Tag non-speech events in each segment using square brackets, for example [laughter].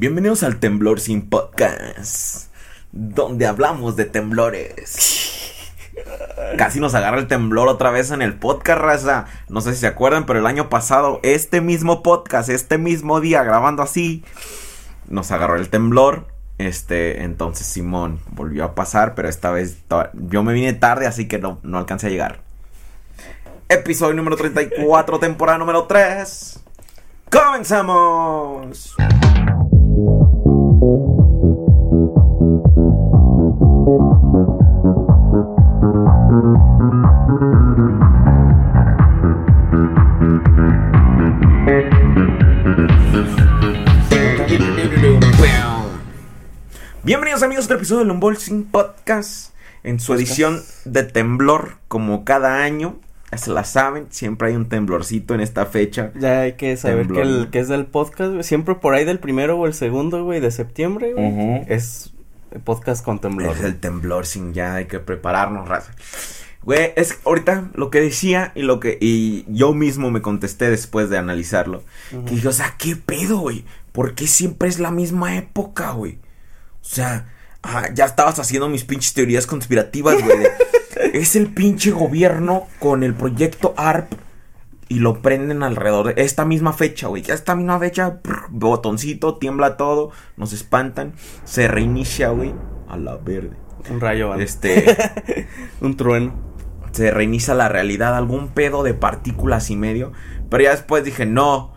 Bienvenidos al Temblor Sin Podcast, donde hablamos de temblores. Casi nos agarra el temblor otra vez en el podcast, raza. No sé si se acuerdan, pero el año pasado, este mismo podcast, este mismo día, grabando así, nos agarró el temblor. Este, entonces Simón volvió a pasar, pero esta vez yo me vine tarde, así que no, no alcancé a llegar. Episodio número 34, temporada número 3. ¡Comenzamos! Bienvenidos amigos a otro episodio del Unboxing Podcast en su edición de temblor como cada año. Se la saben, siempre hay un temblorcito en esta fecha. Ya hay que saber que, el, que es del podcast, güey. Siempre por ahí del primero o el segundo, güey, de septiembre, güey. Es podcast con temblor. Es el temblor sin ya hay que prepararnos, raza. Güey, es ahorita lo que decía y lo que y yo mismo me contesté después de analizarlo. Que dije, o sea, ¿qué pedo, güey? ¿Por qué siempre es la misma época, güey? O sea, ah, ya estabas haciendo mis pinches teorías conspirativas, güey. [laughs] es el pinche gobierno con el proyecto ARP y lo prenden alrededor de esta misma fecha, güey. Ya esta misma fecha, botoncito, tiembla todo, nos espantan, se reinicia, güey, a la verde. Un rayo, ¿vale? Este. [laughs] un trueno. Se reinicia la realidad, algún pedo de partículas y medio. Pero ya después dije, no,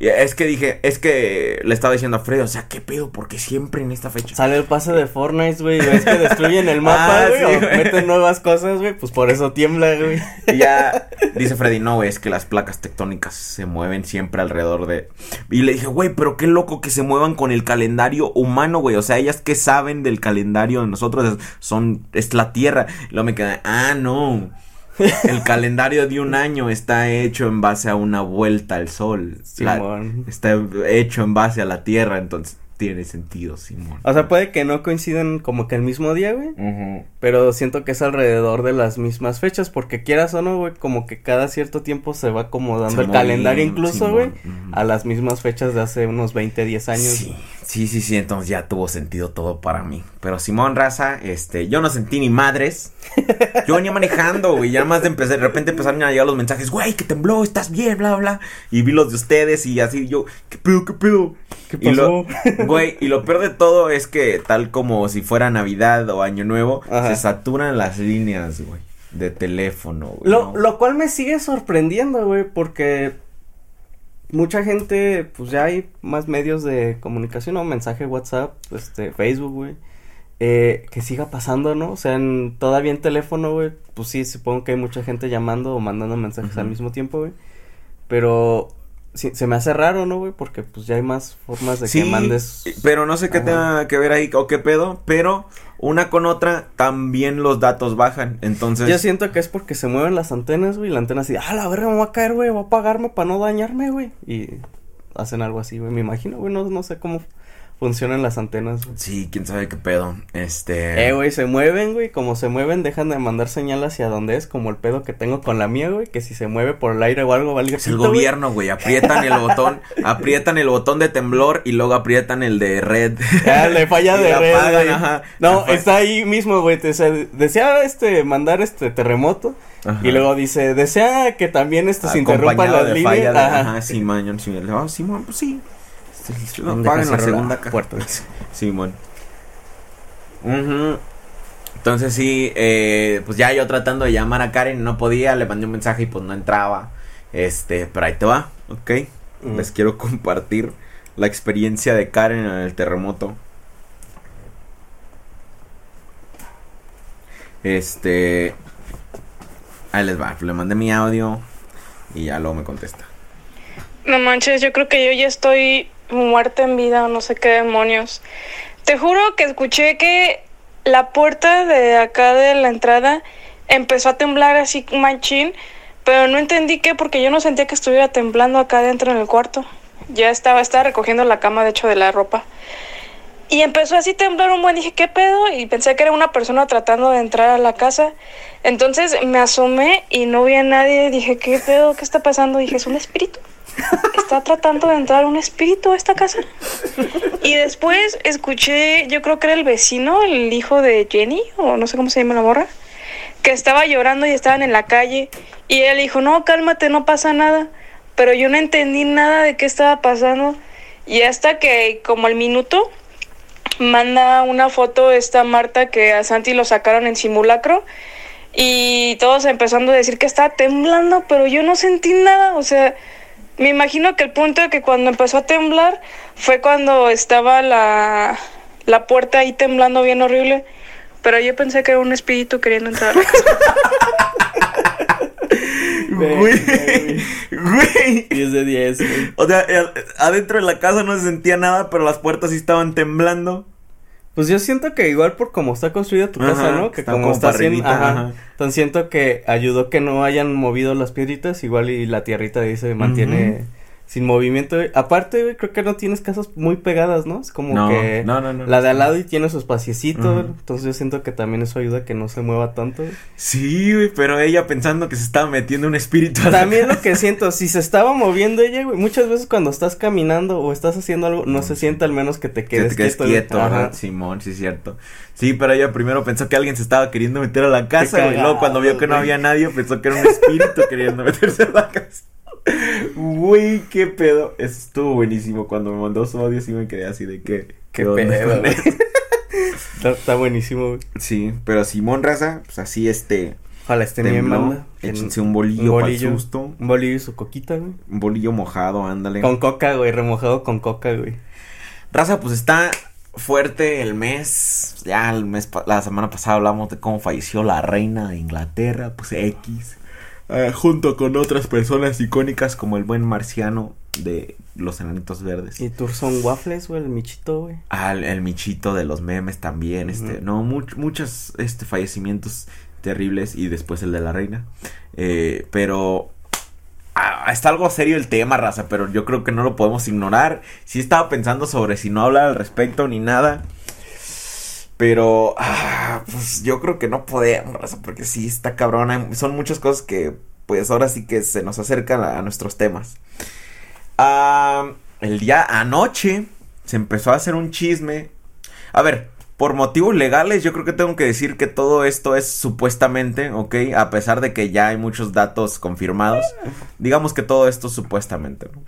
es que dije, es que le estaba diciendo a Freddy, o sea, ¿qué pedo? Porque siempre en esta fecha. Sale el pase de Fortnite, güey. Ves que destruyen el [laughs] mapa, ah, güey. o meten nuevas cosas, güey. Pues por eso tiembla, güey. [laughs] Y ya dice Freddy, no, güey, es que las placas tectónicas se mueven siempre alrededor de. Y le dije, güey, pero qué loco que se muevan con el calendario humano, güey. O sea, ellas que saben del calendario de nosotros son. Es la tierra. Y luego me quedé, ah, no. [laughs] El calendario de un año está hecho en base a una vuelta al sol. está hecho en base a la Tierra, entonces tiene sentido, Simón. O sea, puede que no coincidan como que el mismo día, güey. Pero siento que es alrededor de las mismas fechas, porque quieras o no, güey, como que cada cierto tiempo se va acomodando el calendario incluso, güey, a las mismas fechas de hace unos 20, 10 años. Sí, sí, sí, sí, entonces ya tuvo sentido todo para mí. Pero Simón Raza, este, yo no sentí ni madres. Yo venía manejando, güey, ya más de empezar, de repente empezaron a llegar los mensajes, güey, que tembló, estás bien, bla, bla. Y vi los de ustedes y así yo, ¿qué pedo, qué pedo? ¿Qué pasó? [laughs] Güey, y lo peor de todo es que tal como si fuera Navidad o Año Nuevo, se saturan las líneas, güey, de teléfono. Güey, lo, lo cual me sigue sorprendiendo, güey, porque mucha gente, pues ya hay más medios de comunicación, ¿no? Mensaje, WhatsApp, este, Facebook, güey. Eh, que siga pasando, ¿no? O sea, en, todavía en teléfono, güey, pues sí, supongo que hay mucha gente llamando o mandando mensajes al mismo tiempo, güey. Pero se me hace raro, ¿no, güey? Porque pues ya hay más formas de que mandes. Pero no sé qué tenga que ver ahí o qué pedo, pero una con otra también los datos bajan. Entonces. Yo siento que es porque se mueven las antenas, güey. La antena así, ah, la verga me va a caer, güey, va a apagarme para no dañarme, güey. Y hacen algo así, güey. Me imagino, güey, no, no sé cómo funcionan las antenas. Sí, quién sabe qué pedo. Este. Eh, güey, se mueven, güey. Como se mueven, dejan de mandar señal hacia donde es. Como el pedo que tengo con la mía, güey. Que si se mueve por el aire o algo, valga. Es el gobierno, güey. Aprietan el botón. [laughs] aprietan el botón de temblor y luego aprietan el de red. Ya, le falla [laughs] de red. ajá. No, está ahí mismo, güey. Desea este, mandar este terremoto. Y luego dice, desea que también este se interrumpa las líneas. Ajá, ajá, sí, man, sí, oh, sí, man, pues sí. No, la segunda puerta. [laughs] Simón. Entonces sí, eh, pues ya yo tratando de llamar a Karen, no podía, le mandé un mensaje y pues no entraba. Este, pero ahí te va, ok. Les quiero compartir la experiencia de Karen en el terremoto. Este, ahí les va, le mandé mi audio y ya luego me contesta. No manches, yo creo que yo ya estoy muerte en vida o no sé qué demonios. Te juro que escuché que la puerta de acá de la entrada empezó a temblar así manchín, pero no entendí qué porque yo no sentía que estuviera temblando acá adentro en el cuarto. Ya estaba, estaba recogiendo la cama de hecho de la ropa. Y empezó así a temblar un buen, dije, ¿qué pedo? Y pensé que era una persona tratando de entrar a la casa. Entonces me asomé y no vi a nadie. Dije, ¿qué pedo? ¿Qué está pasando? Dije, ¿es un espíritu? Está tratando de entrar un espíritu a esta casa. Y después escuché, yo creo que era el vecino, el hijo de Jenny, o no sé cómo se llama la morra, que estaba llorando y estaban en la calle. Y él dijo, no, cálmate, no pasa nada. Pero yo no entendí nada de qué estaba pasando. Y hasta que como al minuto manda una foto esta Marta que a Santi lo sacaron en simulacro y todos empezando a decir que estaba temblando, pero yo no sentí nada, o sea, me imagino que el punto de que cuando empezó a temblar fue cuando estaba la, la puerta ahí temblando bien horrible, pero yo pensé que era un espíritu queriendo entrar a la casa. Güey, güey. 10 de 10, güey. O sea, eh, adentro de la casa no se sentía nada, pero las puertas sí estaban temblando. Pues yo siento que igual por cómo está construida tu casa, Ajá, ¿no? Que como, como está haciendo, ajá. ajá. Entonces siento que ayudó que no hayan movido las piedritas, igual y la tierrita ahí se mantiene sin movimiento. Aparte, güey, creo que no tienes casas muy pegadas, ¿no? Es como No, que no, no, no. la de al lado y tiene su espaciecito, entonces yo siento que también eso ayuda a que no se mueva tanto. güey. Sí, güey, pero ella pensando que se estaba metiendo un espíritu. a la También lo que siento, si se estaba moviendo ella, güey, muchas veces cuando estás caminando o estás haciendo algo, no se siente al menos que te Que quedes, te quedes quieto. quieto. Simón, sí es cierto. Sí, pero ella primero pensó que alguien se estaba queriendo meter a la casa, güey. Luego cuando vio que no había nadie, pensó que era un espíritu queriendo meterse a la casa. Güey, qué pedo. Eso estuvo buenísimo. Cuando me mandó su audio, sí me quedé así de que. Qué pedo? [laughs] Está, está buenísimo, güey. Sí, pero Simón Raza, pues así este. Ojalá esté bien, banda. Échense un bolillo, para el susto. Un bolillo y su coquita, güey. Un bolillo mojado, ándale. Con coca, güey, remojado con coca, güey. Raza, pues está fuerte el mes. Ya el mes, la semana pasada hablamos de cómo falleció la reina de Inglaterra, pues X. Eh, junto con otras personas icónicas como el buen marciano de los enanitos verdes. Y Turson Waffles, güey, el michito, güey. Ah, el, el michito de los memes también, este, no, much- muchos este, fallecimientos terribles y después el de la reina. Eh, pero ah, está algo serio el tema, raza, pero yo creo que no lo podemos ignorar. Sí estaba pensando sobre si no hablar al respecto ni nada. Pero, ah, pues yo creo que no podemos, porque sí está cabrón. hay- Son muchas cosas que, pues ahora sí que se nos acercan a, nuestros temas. El día anoche se empezó a hacer un chisme. A ver, por motivos legales yo creo que tengo que decir que todo esto es supuestamente, ¿ok? A pesar de que ya hay muchos datos confirmados. Digamos que todo esto supuestamente, ¿no?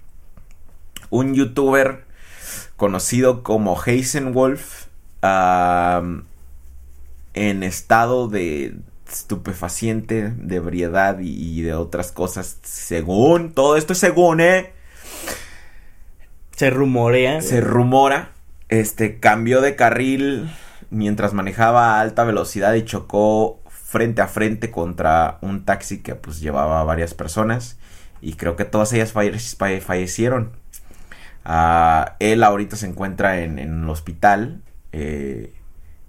Un youtuber conocido como Heisenwolf en estado de estupefaciente, de ebriedad y, y de otras cosas, según, todo esto es según, ¿eh? Se rumorea. Se rumora, este, cambió de carril mientras manejaba a alta velocidad y chocó frente a frente contra un taxi que pues llevaba a varias personas y creo que todas ellas falle- falle- fallecieron. Ah, él ahorita se encuentra en, en el hospital eh,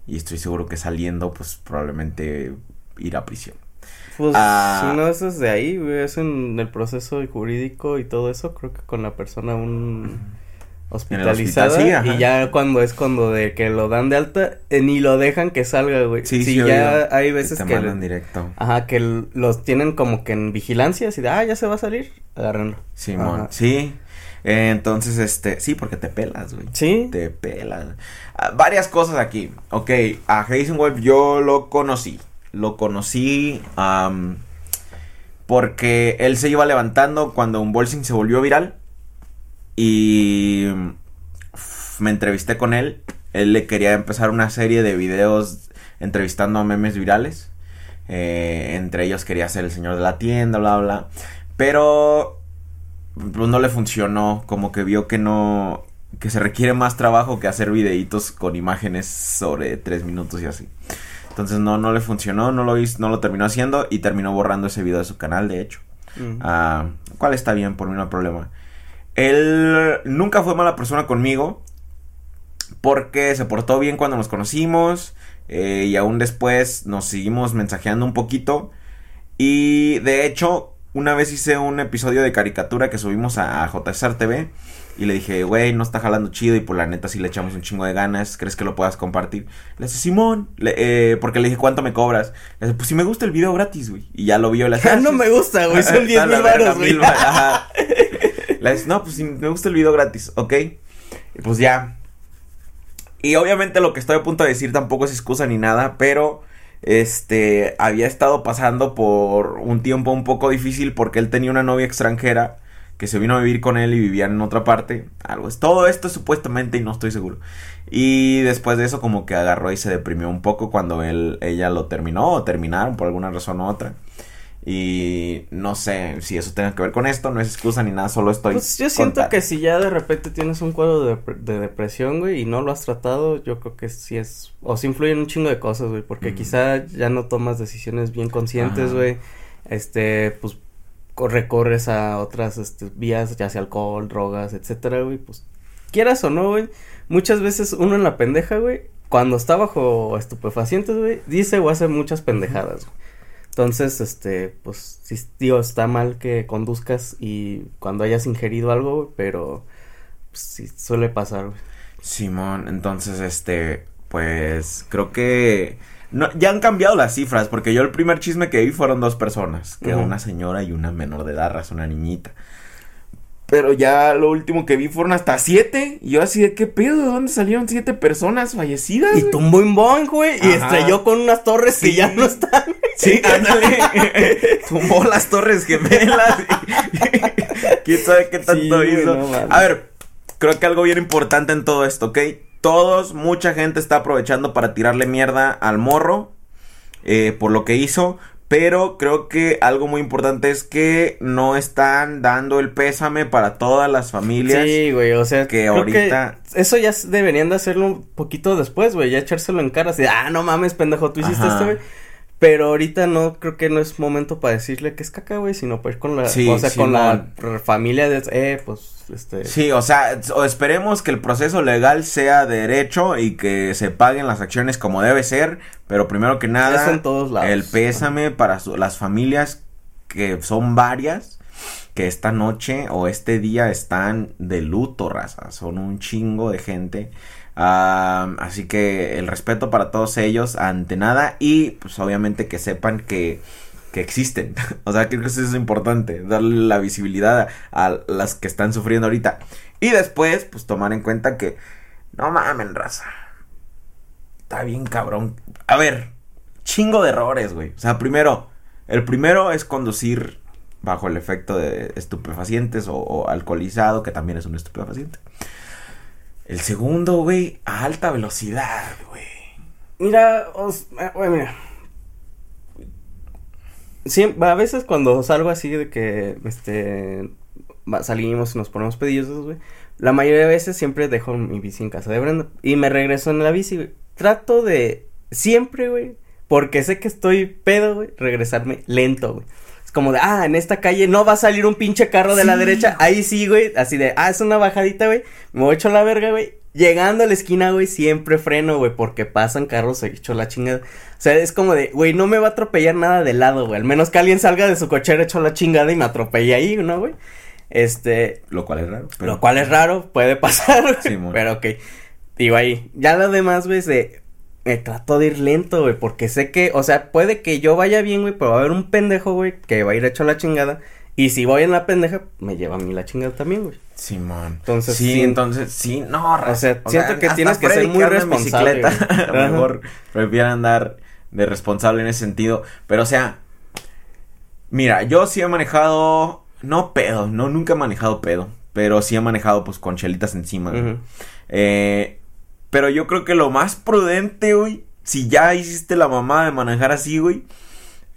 y estoy seguro que saliendo pues probablemente ir a prisión. Pues Ah. si no es desde ahí, güey, es en el proceso jurídico y todo eso, creo que con la persona un hospitalizada hospital, sí, ajá. y ya cuando es cuando de que lo dan de alta eh, ni lo dejan que salga, güey. Sí, Sí, sí, ya hay veces te que mandan directo. ajá, que los tienen como que en vigilancia, así de, ah, ya se va a salir, agárrenlo. Simón, sí. Entonces, este, sí, porque te pelas, güey. Sí. Te pelas. Ah, varias cosas aquí. Ok, a Heisenwolf yo lo conocí. Lo conocí porque él se iba levantando cuando un bolsing se volvió viral. Y uf, me entrevisté con él. Él le quería empezar una serie de videos entrevistando a memes virales. Eh, entre ellos quería ser el señor de la tienda, bla, bla. Pero pues, no le funcionó. Como que vio que no. Que se requiere más trabajo que hacer videitos con imágenes sobre tres minutos y así. Entonces no, no le funcionó, no lo hizo, no lo terminó haciendo y terminó borrando ese video de su canal, de hecho. Ah, cual está bien, por mí no hay problema. Él nunca fue mala persona conmigo. Porque se portó bien cuando nos conocimos. eh, y aún después nos seguimos mensajeando un poquito. Y de hecho, una vez hice un episodio de caricatura que subimos a, a JSR TV. Y le dije, güey, no está jalando chido. Y por la neta, sí le echamos un chingo de ganas. ¿Crees que lo puedas compartir? Le dice, Simón. Le- eh, porque le dije, ¿cuánto me cobras? Le dice, pues si me gusta el video gratis, güey. Y ya lo vio. Le [laughs] dije, Ah, "Ah, no me gusta, güey, son [laughs] Está 10 la mil baros, güey. ajá. Le dice, no, pues si me gusta el video gratis, ¿ok? Y pues ya. Y obviamente lo que estoy a punto de decir tampoco es excusa ni nada, pero este había estado pasando por un tiempo un poco difícil porque él tenía una novia extranjera que se vino a vivir con él y vivían en otra parte. Algo es todo esto supuestamente y no estoy seguro. Y después de eso como que agarró y se deprimió un poco cuando él ella lo terminó o terminaron por alguna razón u otra. Y no sé si eso tenga que ver con esto, no es excusa ni nada, solo estoy. Pues yo siento que si ya de repente tienes un cuadro de, de, depresión, güey, y no lo has tratado, yo creo que sí es. O sí influyen un chingo de cosas, güey, porque quizá ya no tomas decisiones bien conscientes, güey. Este, pues recorres a otras este, vías, ya sea alcohol, drogas, etcétera, güey, pues quieras o no, güey, muchas veces uno en la pendeja, güey, cuando está bajo estupefacientes, güey, dice o hace muchas pendejadas, güey. Entonces, este, pues, sí, tío, está mal que conduzcas y cuando hayas ingerido algo, pero pues, sí suele pasar, güey. Simón, entonces, este, pues, creo que no, ya han cambiado las cifras, porque yo el primer chisme que vi fueron dos personas, que una señora y una menor de edad, una niñita. Pero ya lo último que vi fueron hasta siete. Y yo así de qué pedo, ¿de dónde salieron siete personas fallecidas? Y tumbó un boing, güey. Y estrelló con unas torres que ya no están. Sí, [laughs] ándale. [laughs] tumbó las torres gemelas. [laughs] ¿Quién sabe qué tanto hizo? A ver, creo que algo bien importante en todo esto, ¿ok? todos, mucha gente está aprovechando para tirarle mierda al morro eh, por lo que hizo. Pero creo que algo muy importante es que no están dando el pésame para todas las familias. Sí, güey, o sea, que ahorita. eso ya deberían de hacerlo un poquito después, güey, ya echárselo en cara. Así, ah, no mames, pendejo, tú hiciste esto, güey. Pero ahorita no creo que no es momento para decirle que es caca, güey, sino pues con la, o sea, con la familia de, eh, pues, este. Sí, o sea, o esperemos que el proceso legal sea derecho y que se paguen las acciones como debe ser, pero primero que nada, en todos lados. el pésame para las familias que son varias que esta noche o este día están de luto, raza, son un chingo de gente así que el respeto para todos ellos ante nada y pues obviamente que sepan que, que existen. [laughs] o sea, creo que eso es importante, darle la visibilidad a, las que están sufriendo ahorita. Y después, pues tomar en cuenta que no mamen, raza. Está bien cabrón. A ver, chingo de errores, güey. O sea, primero, el primero es conducir bajo el efecto de estupefacientes o alcoholizado, que también es un estupefaciente. El segundo, güey, a alta velocidad, güey. Mira, eh, güey, mira. a veces cuando salgo así de que, este, salimos y nos ponemos pedillos, güey. La mayoría de veces siempre dejo mi bici en casa de Brenda. Y me regreso en la bici, güey. Trato de, siempre, güey, porque sé que estoy pedo, güey, regresarme lento, güey como de, ah, en esta calle no va a salir un pinche carro de la derecha. Ahí sí, güey. Así de, ah, es una bajadita, güey. Me voy hecho la verga, güey. Llegando a la esquina, güey, siempre freno, güey, porque pasan carros he hecho la chingada. O sea, es como de, güey, no me va a atropellar nada de lado, güey. Al menos que alguien salga de su cochera hecho la chingada y me atropelle ahí, ¿no, güey? Este. Lo cual es raro. Lo cual es raro, puede pasar. Sí, [laughs] pero ok. Digo ahí. Ya lo demás, güey, de me trato de ir lento, güey, porque sé que, o sea, puede que yo vaya bien, güey, pero va a haber un pendejo, güey, que va a ir hecho la chingada. Y si voy en la pendeja, me lleva a mí la chingada también, güey. Sí, man. Entonces, sí, entonces, sí, no, o sea, siento que tienes que ser muy responsable. [laughs] a lo mejor prefiero andar de responsable en ese sentido. Pero, o sea, mira, yo sí he manejado, no pedo, no, nunca he manejado pedo. Pero sí he manejado, pues, con chelitas encima. Eh, pero yo creo que lo más prudente, güey, si ya hiciste la mamá de manejar así, güey,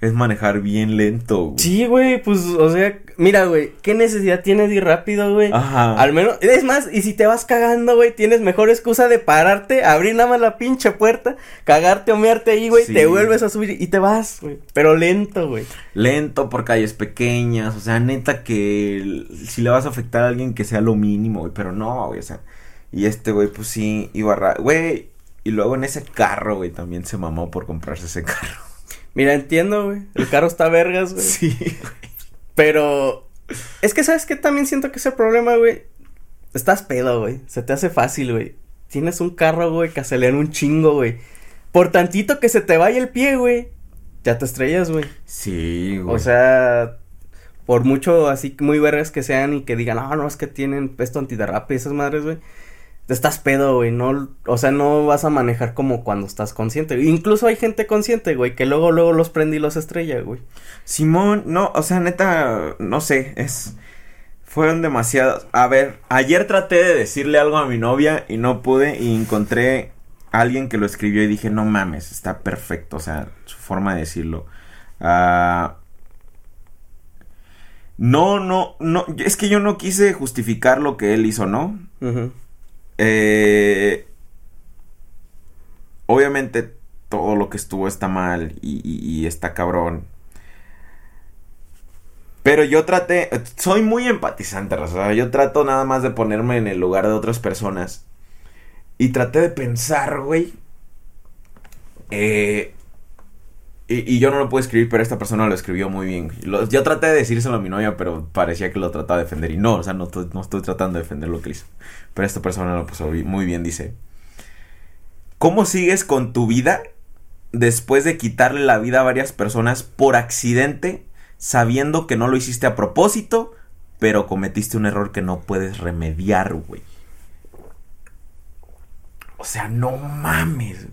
es manejar bien lento, güey. Sí, güey, pues, o sea, mira, güey, ¿qué necesidad tienes de ir rápido, güey? Ajá. Al menos, es más, y si te vas cagando, güey, tienes mejor excusa de pararte, abrir nada más la pinche puerta, cagarte o mearte ahí, güey, te vuelves a subir y te vas, güey. Pero lento, güey. Lento por calles pequeñas, o sea, neta que si le vas a afectar a alguien que sea lo mínimo, güey, pero no, güey, o sea, y este güey, pues sí, iba a... Güey, y luego en ese carro, güey, también se mamó por comprarse ese carro. Mira, entiendo, güey. El carro está vergas, güey. Sí, güey. Pero... Es que, ¿sabes qué? También siento que ese problema, güey. Estás pedo, güey. Se te hace fácil, güey. Tienes un carro, güey, que acelera un chingo, güey. Por tantito que se te vaya el pie, güey. Ya te estrellas, güey. Sí, güey. O sea, Por mucho así muy vergas que sean y que digan, ah, no, es que tienen esto antiderrape y esas madres, güey. Estás pedo, güey, no, o sea, no vas a manejar como cuando estás consciente. Incluso hay gente consciente, güey, que luego, luego los prende y los estrella, güey. Simón, no, o sea, neta, no sé, es... Fueron demasiados. A ver, ayer traté de decirle algo a mi novia y no pude y encontré a alguien que lo escribió y dije, no mames, está perfecto, o sea, su forma de decirlo. Ah, no, no, no, es que yo no quise justificar lo que él hizo, ¿no? Eh, obviamente todo lo que estuvo está mal y, está cabrón. Pero yo traté, soy muy empatizante, o yo trato nada más de ponerme en el lugar de otras personas. Y traté de pensar, güey. Eh, y, yo no lo puedo escribir, pero esta persona lo escribió muy bien. Yo traté de decírselo a mi novia, pero parecía que lo trataba de defender. Y no, o sea, no, no estoy tratando de defender lo que hizo. Pero esta persona lo puso muy bien, dice. ¿Cómo sigues con tu vida después de quitarle la vida a varias personas por accidente sabiendo que no lo hiciste a propósito, pero cometiste un error que no puedes remediar, güey. O sea, no mames.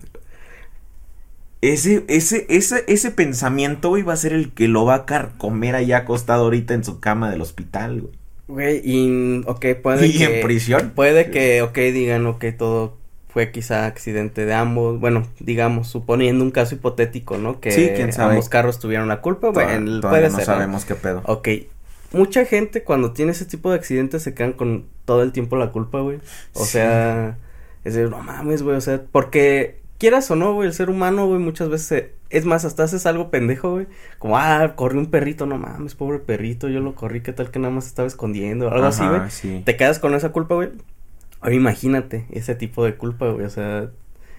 Ese, ese, ese, ese pensamiento, güey, va a ser el que lo va a carcomer allá acostado ahorita en su cama del hospital, güey. Güey, y, ok, puede ¿Y que... en prisión? Puede que, ok, digan, ok, todo fue quizá accidente de ambos, bueno, digamos, suponiendo un caso hipotético, ¿no? Que sí, ¿quién sabe? ambos carros tuvieron la culpa, bueno, Toda, puede no ser, sabemos ¿no? qué pedo. Ok, mucha gente cuando tiene ese tipo de accidentes se quedan con todo el tiempo la culpa, güey. O sí. sea, es de, no mames, güey, o sea, porque quieras o no, güey, el ser humano, güey, muchas veces, se, es más, hasta haces algo pendejo, güey, como, ah, corrió un perrito, no mames, pobre perrito, yo lo corrí, qué tal que nada más estaba escondiendo, algo Ajá, así, güey. Sí. Te quedas con esa culpa, güey. Ahora imagínate ese tipo de culpa, güey, o sea,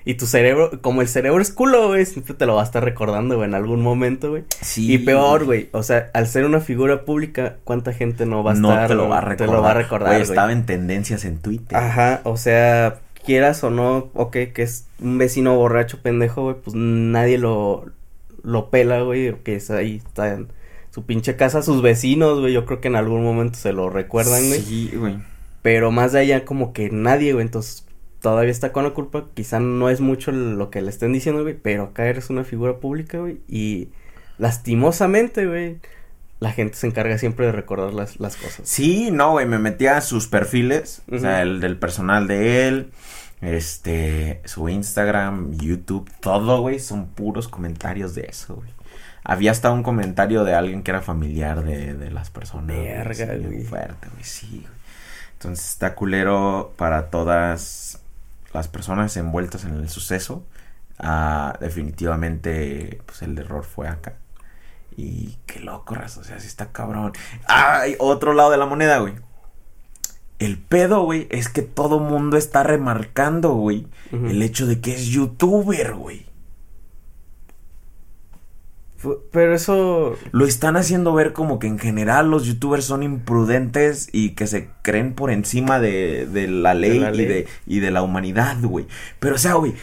y tu cerebro, como el cerebro es culo, güey, siempre te lo va a estar recordando, güey, en algún momento, güey. Sí. Y peor, güey, o sea, al ser una figura pública, ¿cuánta gente no va a no estar? te lo va a recordar. Te lo va a recordar, güey. Estaba en tendencias en Twitter. Ajá, o sea, quieras o no, ok, que es un vecino borracho pendejo, güey, pues nadie lo, lo pela, güey, que es ahí, está en su pinche casa, sus vecinos, güey, yo creo que en algún momento se lo recuerdan, güey. Sí, güey. Pero más de allá como que nadie, güey, entonces todavía está con la culpa, quizá no es mucho lo que le estén diciendo, güey, pero acá eres una figura pública, güey, y lastimosamente, güey, la gente se encarga siempre de recordar las, las cosas. Sí, no, güey, me metía a sus perfiles, uh -huh. o sea, el del personal de él, este, su Instagram, YouTube, todo, güey, son puros comentarios de eso, güey. Había hasta un comentario de alguien que era familiar de, de las personas. Verga, güey. güey. Fuerte, güey, sí, güey. Entonces está culero para todas las personas envueltas en el suceso. Uh, definitivamente, pues el error fue acá. Y qué loco, raza. O sea, sí está cabrón. ¡Ay! Otro lado de la moneda, güey. El pedo, güey, es que todo mundo está remarcando, güey, uh -huh. el hecho de que es youtuber, güey. Pero eso... Lo están haciendo ver como que en general los youtubers son imprudentes y que se creen por encima de, de, la, ley de la ley y de, y de la humanidad, güey. Pero, o sea, güey,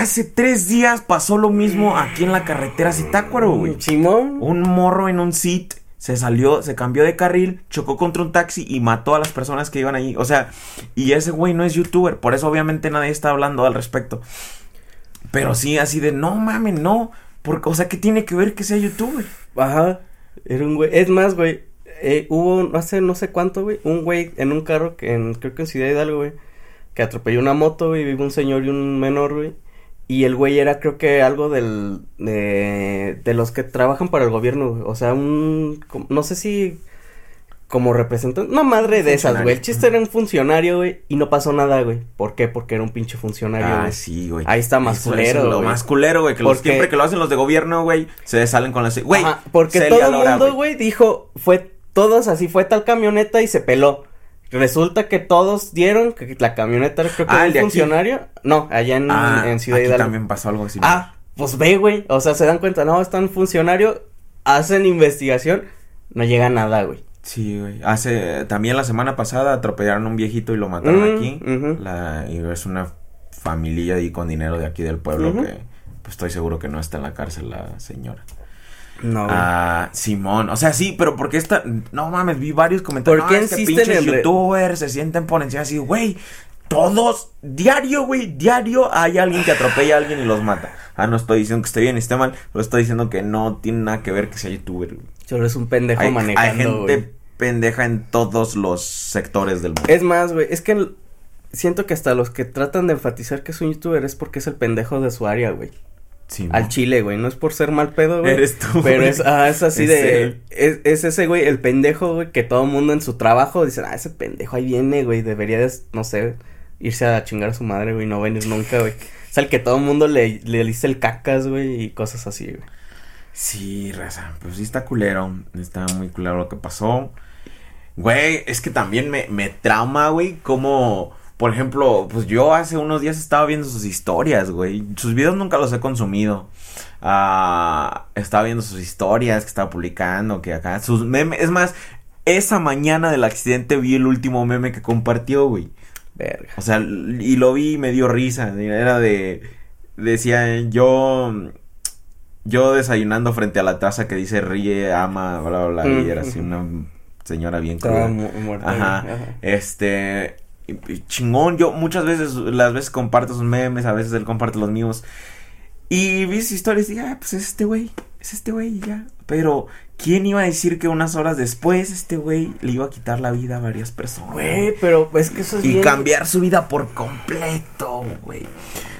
hace tres días pasó lo mismo aquí en la carretera Zitácuaro, güey. Simón. Un morro en un sit se salió, se cambió de carril, chocó contra un taxi y mató a las personas que iban ahí. O sea, y ese güey no es youtuber, por eso obviamente nadie está hablando al respecto. Pero sí, así de, no mames, no. Porque, o sea, ¿qué tiene que ver que sea youtuber? Ajá. Era un güey. Es más, güey. Eh, hubo hace no sé cuánto, güey. Un güey en un carro que en, creo que en Ciudad Hidalgo, güey. Que atropelló una moto, güey. Vive un señor y un menor, güey. Y el güey era, creo que algo del. De, de los que trabajan para el gobierno. O sea, un. No sé si como representante. No, madre de esas, güey. El chiste era un funcionario, güey. Y no pasó nada, güey. ¿Por qué? Porque era un pinche funcionario. Ah, güey. sí, güey. Ahí está más culero. Lo más culero, güey. Que los, siempre que lo hacen los de gobierno, güey, se salen con las. Güey. Porque todo el mundo, güey, dijo. Fue. Todos así fue tal camioneta y se peló. Resulta que todos dieron que la camioneta creo que ah, era un funcionario. Aquí? No, allá en, ah, en Ciudad aquí Hidalgo. también pasó algo así. Ah, pues ve, güey. O sea, se dan cuenta, no, están funcionario, hacen investigación, no llega nada, güey. Sí, güey. Hace, también la semana pasada atropellaron a un viejito y lo mataron Mm, aquí. La, y es una familia ahí con dinero de aquí del pueblo que, pues estoy seguro que no está en la cárcel la señora. No, güey. Ah, Simón, o sea, sí, pero porque esta, no mames, vi varios comentarios. ¿Por qué no, es que insisten pinches en re- youtubers se sienten por encima así, güey. Todos, diario, güey, diario hay alguien que atropella a alguien y los mata. Ah, no estoy diciendo que esté bien y esté mal, pero estoy diciendo que no tiene nada que ver que sea youtuber. güey. Solo es un pendejo Hay, hay manejando, gente güey. pendeja en todos los sectores del mundo. Es más, güey, es que el- siento que hasta los que tratan de enfatizar que es un youtuber es porque es el pendejo de su área, güey. Al chile, güey, no es por ser mal pedo, güey. Eres tú, Pero güey. es, ah, es así Es de, es, es ese güey, el pendejo, güey, que todo el mundo en su trabajo dice, ah, ese pendejo ahí viene, güey, debería de, no sé, irse a chingar a su madre, güey, no venir nunca, güey. Es al que todo el mundo le, le dice el cacas, güey, y cosas así, güey. Sí, raza, pues sí está culero, está muy culero lo que pasó. Güey, es que también me, me trauma, güey, como, por ejemplo, pues yo hace unos días estaba viendo sus historias, güey. Sus videos nunca los he consumido. Ah, estaba viendo sus historias que estaba publicando, que acá, sus memes, es más, esa mañana del accidente vi el último meme que compartió, güey. Verga. O sea, y lo vi y me dio risa. Era de. Decía yo. Yo desayunando frente a la taza que dice ríe, ama, bla, bla, bla. Y era así una señora bien cruda. mu- muerta, Ajá. ajá. Este. Chingón, yo muchas veces, las veces comparto sus memes, a veces él comparte los míos. Y vi sus historias y dije, ah, pues es este güey, es este güey y ya. Pero, ¿quién iba a decir que unas horas después este güey le iba a quitar la vida a varias personas? Güey, pero es que eso es Y bien- cambiar su vida por completo, güey.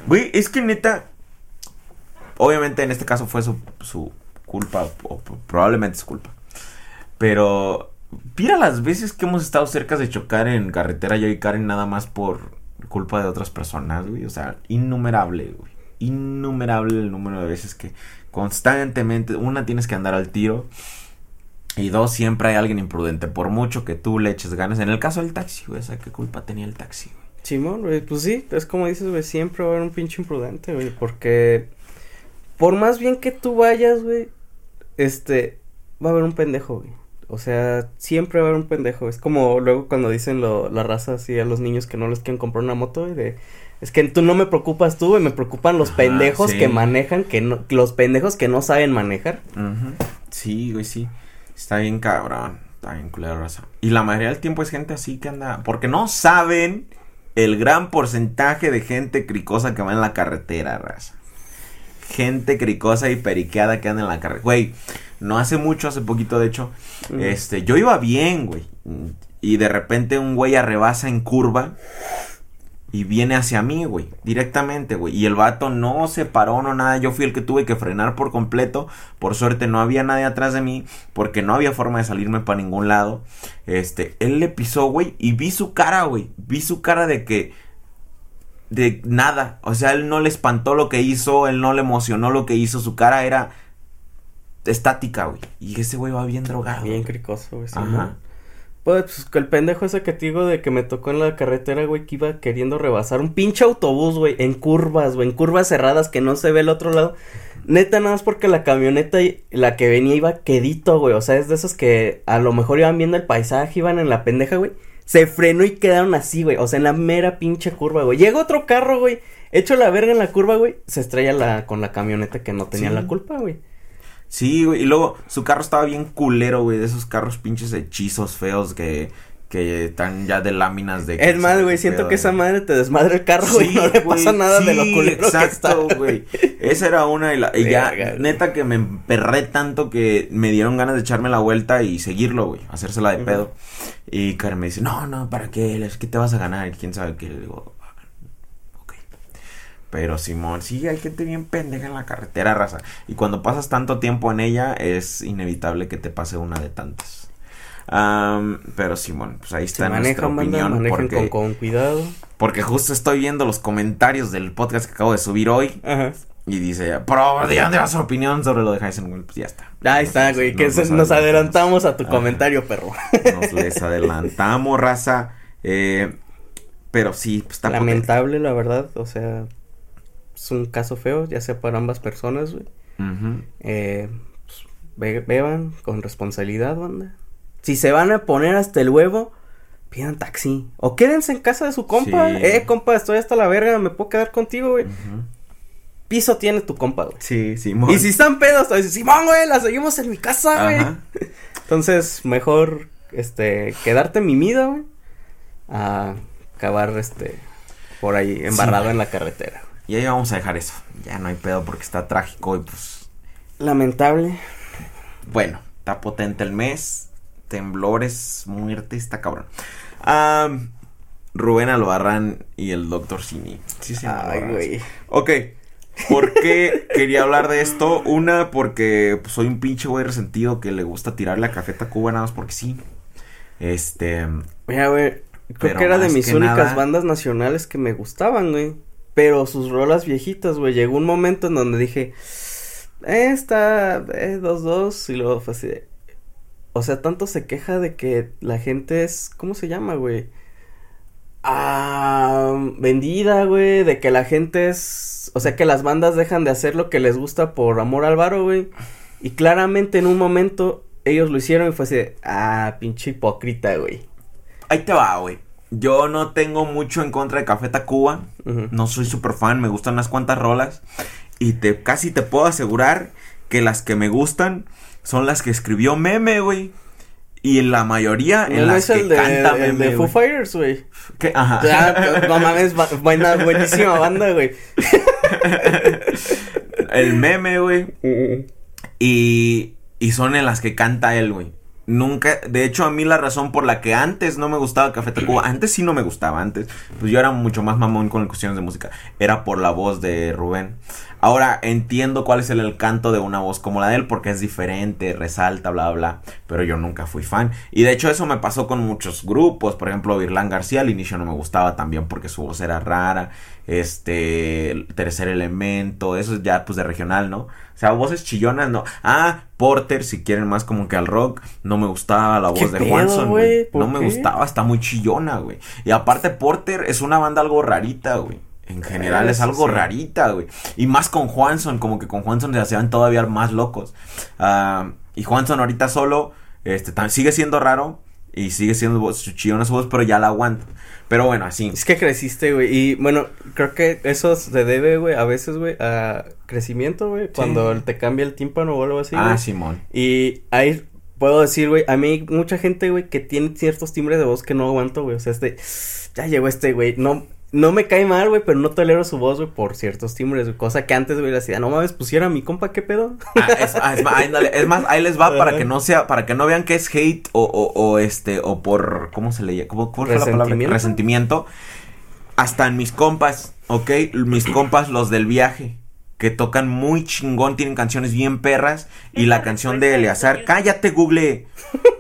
Güey, es que neta. Obviamente en este caso fue su, su culpa, o probablemente su culpa. Pero. Mira las veces que hemos estado cerca de chocar en carretera yo y Karen nada más por culpa de otras personas, güey. O sea, innumerable, güey. Innumerable el número de veces que constantemente, una tienes que andar al tiro. Y dos, siempre hay alguien imprudente. Por mucho que tú le eches ganas. En el caso del taxi, güey. O sea, ¿qué culpa tenía el taxi, güey? Simón, güey, pues sí, es como dices, güey, siempre va a haber un pinche imprudente, güey, porque por más bien que tú vayas, güey, este, va a haber un pendejo, güey. O sea, siempre va a haber un pendejo. Es como luego cuando dicen lo, la raza así a los niños que no les quieren comprar una moto, güey, de, es que tú no me preocupas tú, güey, me preocupan los Ajá, pendejos sí. que manejan, que no, los pendejos que no saben manejar. Sí, güey, sí. Está bien cabrón. Está bien culero raza. Y la mayoría del tiempo es gente así que anda. Porque no saben el gran porcentaje de gente cricosa que va en la carretera, raza. Gente cricosa y periqueada que anda en la carretera. Güey, no hace mucho, hace poquito de hecho. Mm. Este, yo iba bien, güey. Y de repente un güey arrebasa en curva. Y viene hacia mí, güey, directamente, güey. Y el vato no se paró, no nada. Yo fui el que tuve que frenar por completo. Por suerte no había nadie atrás de mí. Porque no había forma de salirme para ningún lado. Este, él le pisó, güey. Y vi su cara, güey. Vi su cara de que... De nada. O sea, él no le espantó lo que hizo. Él no le emocionó lo que hizo. Su cara era... Estática, güey. Y ese güey va bien drogado. Bien cricoso, güey. Ajá. Simón. Pues, pues, que el pendejo ese que te digo de que me tocó en la carretera, güey, que iba queriendo rebasar un pinche autobús, güey, en curvas, güey, en curvas cerradas que no se ve el otro lado. Neta, nada más porque la camioneta, y- la que venía iba quedito, güey, o sea, es de esos que a lo mejor iban viendo el paisaje, iban en la pendeja, güey. Se frenó y quedaron así, güey, o sea, en la mera pinche curva, güey. Llega otro carro, güey, hecho la verga en la curva, güey, se estrella la, con la camioneta que no tenía Sí. la culpa, güey. Sí, güey. Y luego su carro estaba bien culero, güey. De esos carros pinches hechizos feos que, que están ya de láminas de. Es más, güey, siento que esa madre te desmadra el carro, Sí, no le pasa nada de lo culero que está. exacto, güey. Esa era una y, la, y ya, Verga, neta que me emperré tanto que me dieron ganas de echarme la vuelta y seguirlo, güey, hacérsela de pedo. Y Karen me dice, no, no, ¿para qué? Que te vas a ganar, y quién sabe qué. Le digo, "Ah, ok. Pero Simón, sí, hay gente bien pendeja en la carretera, raza. Y cuando pasas tanto tiempo en ella, es inevitable que te pase una de tantas. Pero Simón, pues ahí está nuestra manejan, banda, opinión. manejen porque, con, con cuidado. porque justo estoy viendo los comentarios del podcast que acabo de subir hoy. Ajá. Y dice, pero ¿de dónde va su opinión sobre lo de Heisenberg? Pues ya está. Ahí está, güey, que Nos- se- nos nos adelantamos a tu Ajá. comentario, perro. Nos les adelantamos, raza. Eh, pero sí, pues está. Lamentable, la verdad, o sea, es un caso feo, ya sea para ambas personas, güey. Eh, pues, be- beban con responsabilidad, banda. Si se van a poner hasta el huevo, pidan taxi. O quédense en casa de su compa. Sí. Eh, compa, estoy hasta la verga, me puedo quedar contigo, güey. Piso tiene tu compa, güey. Sí, sí, Y si están pedos, te dicen, Simón, güey, la seguimos en mi casa, güey. Ajá. [laughs] Entonces, mejor, este, quedarte mimido, güey. A acabar, este, por ahí, embarrado en la carretera. Y ahí vamos a dejar eso. Ya no hay pedo porque está trágico y pues. Lamentable. Bueno, está potente el mes. Temblores, muerte, está cabrón. Ah, Rubén Albarrán y el Doctor Simi. Sí, sí, Ay, güey. Ok. ¿Por qué quería hablar de esto? Una, porque pues, soy un pinche güey resentido que le gusta tirarle a Café Tacuba nada más porque sí. Este. Mira, güey, creo que era de mis que únicas nada- bandas nacionales que me gustaban, güey. Pero sus rolas viejitas, güey, llegó un momento en donde dije, esta, eh, dos, dos, y luego fue así O sea, tanto se queja de que la gente es, ¿cómo se llama, güey? Ah, vendida, güey, de que la gente es, o sea, que las bandas dejan de hacer lo que les gusta por amor al varo, güey. Y claramente en un momento ellos lo hicieron y fue así de, ah, pinche hipócrita, güey. Ahí te va, güey. Yo no tengo mucho en contra de Café Tacuba. No soy súper fan, me gustan unas cuantas rolas. Y te casi te puedo asegurar que las que me gustan son las que escribió Meme, güey. Y en la mayoría en las es que de, canta el Meme. de Foo güey. Fighters, güey. ¿Qué? Ajá. Ya, no mames, buena, buenísima banda, güey. [laughs] el Meme, güey. Y, y son en las que canta él, güey. Nunca, de hecho, a mí la razón por la que antes no me gustaba Café Tacuba, [clears throat] antes sí no me gustaba, antes, pues yo era mucho más mamón con cuestiones de música, era por la voz de Rubén. Ahora entiendo cuál es el encanto de una voz como la de él, porque es diferente, resalta, bla, bla, bla, pero yo nunca fui fan. Y de hecho eso me pasó con muchos grupos, por ejemplo, Virlán García al inicio no me gustaba también porque su voz era rara, este, el Tercer Elemento, eso es ya pues de regional, ¿no? O sea, voces chillonas, no. Ah, Porter, si quieren más como que al rock, no me gustaba la ¿Qué voz de pedo, Juanson, güey? güey. ¿Por No me gustaba, está muy chillona, güey. Y aparte Porter es una banda algo rarita, güey. En general es algo sí. rarita, güey. Y más con Juanson, como que con Juanson se hacían todavía más locos. Ah, y Juanson ahorita solo, este, sigue siendo raro y sigue siendo chillona su voz, pero ya la aguanto. Pero bueno, así. Es que creciste, güey. Y bueno, creo que eso se debe, güey, a veces, güey, a crecimiento, güey. Cuando te cambia el tímpano o algo así. ah. Simón. Y ahí puedo decir, güey, a mí mucha gente, güey, que tiene ciertos timbres de voz que no aguanto, güey. O sea, este, ya llegó este, güey. No, no me cae mal, güey, pero no tolero su voz, güey, por ciertos timbres, güey. Cosa que antes, güey, le decía, no mames, pusiera a mi compa, ¿qué pedo? Ah, es, ah, es más, ándale, es más, ahí les va para que no sea, para que no vean que es hate o, o, o este, o por, ¿cómo se le llama? ¿Cómo, cómo fue la palabra? ¿Resentimiento? Resentimiento. Hasta en mis compas, ¿ok? Mis compas, los del viaje, que tocan muy chingón, tienen canciones bien perras, y la canción de Eleazar, cállate Google,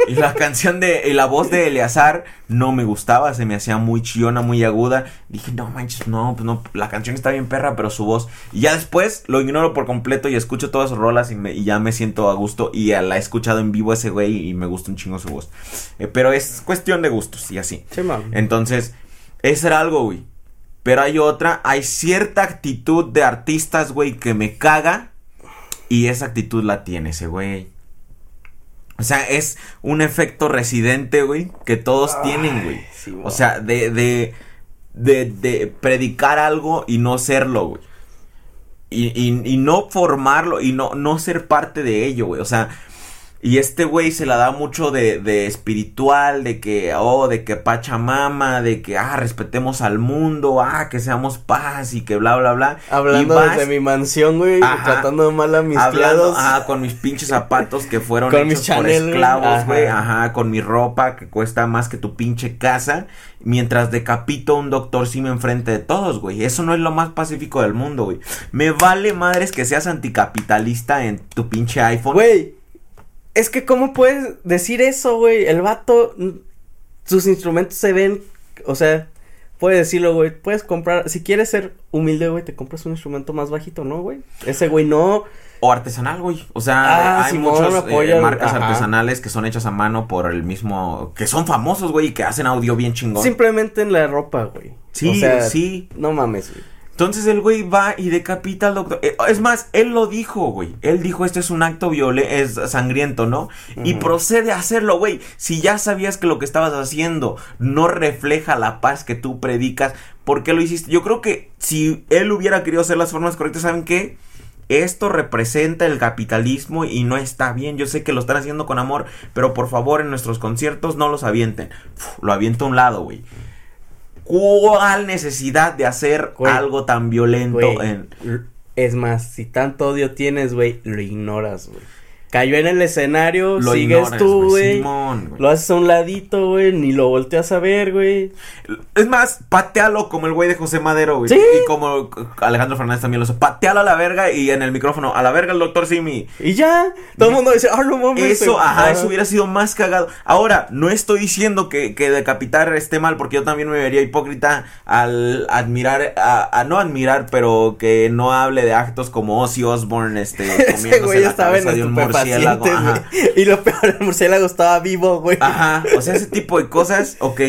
y la [laughs] canción de, y la voz de Eleazar no me gustaba, se me hacía muy chillona, muy aguda, dije, no manches, no, pues no, la canción está bien perra, pero su voz, y ya después lo ignoro por completo y escucho todas sus rolas y, me, y ya me siento a gusto, y ya la he escuchado en vivo ese güey y me gusta un chingo su voz, Eh, pero es cuestión de gustos, y así. Man. Entonces, ese era algo, güey. Pero hay otra, hay cierta actitud de artistas, güey, que me caga. Y esa actitud la tiene ese güey. O sea, es un efecto residente, güey, que todos tienen, güey. sí, o sea, de, de, de, de predicar algo y no serlo, güey. Y, y, y no formarlo y no, no ser parte de ello, güey. O sea, y este güey se la da mucho de, de espiritual, de que, oh, de que Pachamama, de que, ah, respetemos al mundo, ah, que seamos paz y que bla, bla, bla. Hablando vas desde mi mansión, güey, tratando mal a mis hablando, ah, con mis pinches zapatos que fueron Con hechos mis por Chanel, güey. esclavos, güey, Ajá. ajá, con mi ropa que cuesta más que tu pinche casa, mientras decapito a un doctor Sim enfrente de todos, güey. Eso no es lo más pacífico del mundo, güey. Me vale madres que seas anticapitalista en tu pinche iPhone. Güey, es que ¿cómo puedes decir eso, güey? El vato, sus instrumentos se ven, o sea, puedes decirlo, güey, puedes comprar, si quieres ser humilde, güey, te compras un instrumento más bajito, ¿no, güey? Ese güey no, O artesanal, güey. O sea, Ah, hay Simón, muchas apoya- marcas ajá. artesanales que son hechas a mano por el mismo. que son famosos, güey, y que hacen audio bien chingón. simplemente en la ropa, güey. Sí, O sea, sí. No mames, güey. Entonces el güey va y decapita al doctor. Eh, Es más, él lo dijo, güey. Él dijo, este es un acto violento, es sangriento, ¿no? Y procede a hacerlo, güey. Si ya sabías que lo que estabas haciendo no refleja la paz que tú predicas, ¿por qué lo hiciste? Yo creo que si él hubiera querido hacer las formas correctas, ¿saben qué? Esto representa el capitalismo y no está bien. Yo sé que lo están haciendo con amor, pero por favor en nuestros conciertos no los avienten. Uf, lo aviento a un lado, güey. ¿Cuál necesidad de hacer Güey. algo tan violento Güey, en... Es más, si tanto odio tienes, güey, lo ignoras, güey. Cayó en el escenario, Lo sigues ignoras, tú, güey. Lo haces a un ladito, güey, ni lo volteas a ver, güey. Es más, patealo como el güey de José Madero, güey. Sí. Y como Alejandro Fernández también lo hizo. Patealo a la verga y en el micrófono, a la verga el doctor Simi. Y ya, todo el mundo dice, ah, no mames. Eso, güey". ajá, eso hubiera sido más cagado. Ahora, no estoy diciendo que, que decapitar esté mal, porque yo también me vería hipócrita al admirar, a, a no admirar, pero que no hable de actos como Ozzy Osbourne, este, [laughs] Ese comiéndose güey la cabeza de un murciélago. Ajá. Y lo peor, el murciélago estaba vivo, güey. Ajá, o sea, ese tipo de cosas, ok,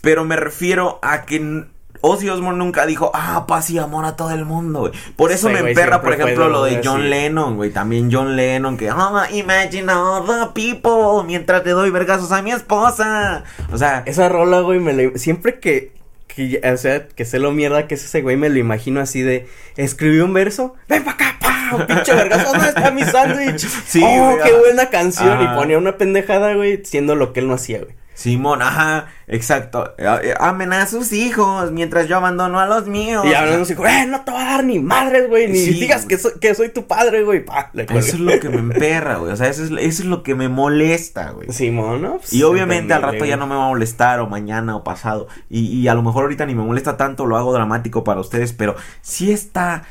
pero me refiero a que Ozzy Osbourne nunca dijo, ah, paz y amor a todo el mundo, güey. Por eso Sí, me güey, emperra, por ejemplo, lo de John. Lennon, güey. También John Lennon, que, ah, imagine all the people mientras le doy vergazos a mi esposa. O sea, Esa rola, güey, me la... Siempre que... que o sea, que sé lo mierda que es ese güey, me lo imagino así de... Escribí un verso, ven pa' acá, pa, un pinche vergazo, ¿dónde está mi sándwich? Sí, oh, güey, qué buena canción. Y ponía una pendejada, güey, siendo lo que él no hacía, güey. Simón, ajá, exacto. Eh, eh, Amen a sus hijos mientras yo abandono a los míos. Y hablando así, güey, no te va a dar ni madres, güey, ni Sí, digas que soy, que soy tu padre, güey, Eso es lo que me emperra, güey. O sea, eso es, eso es lo que me molesta, güey. Simón, ¿no? Pues, Y obviamente al rato ya no me va a molestar o mañana o pasado. Y, y a lo mejor ahorita ni me molesta tanto, lo hago dramático para ustedes, pero sí está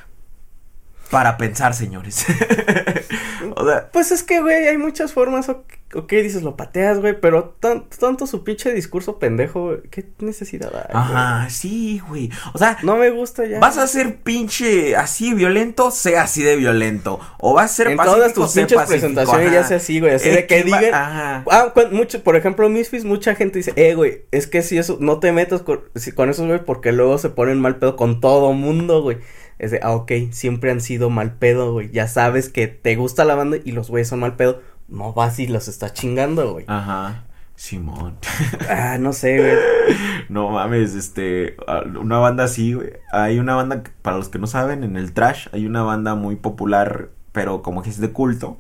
para pensar, señores. [laughs] o sea, Pues es que, güey, hay muchas formas, ok, dices, lo pateas, güey, pero tan- tanto su pinche discurso pendejo, güey, ¿qué necesidad hay? güey? ajá, sí, güey. O sea, No me gusta ya. vas a ser pinche así violento, sea así de violento. O vas a ser en pacífico, todas tus pinches pacífico, presentaciones ajá. ya sea así, güey, así Eh, de que ¿quién va- digan, Ajá. Ah, mucho, por ejemplo, Misfits, mucha gente dice, eh, güey, es que si eso, no te metas con, si- con esos, güey, porque luego se ponen mal pedo con todo mundo, güey. Es de, ah, ok, siempre han sido mal pedo, güey. Ya sabes que te gusta la banda y los güeyes son mal pedo. No vas y los estás chingando, güey. Ajá. Simón. [laughs] Ah, no sé, güey. [laughs] No mames, este, ah, una banda así, güey. Hay una banda, para los que no saben, en el trash hay una banda muy popular, pero como que es de culto.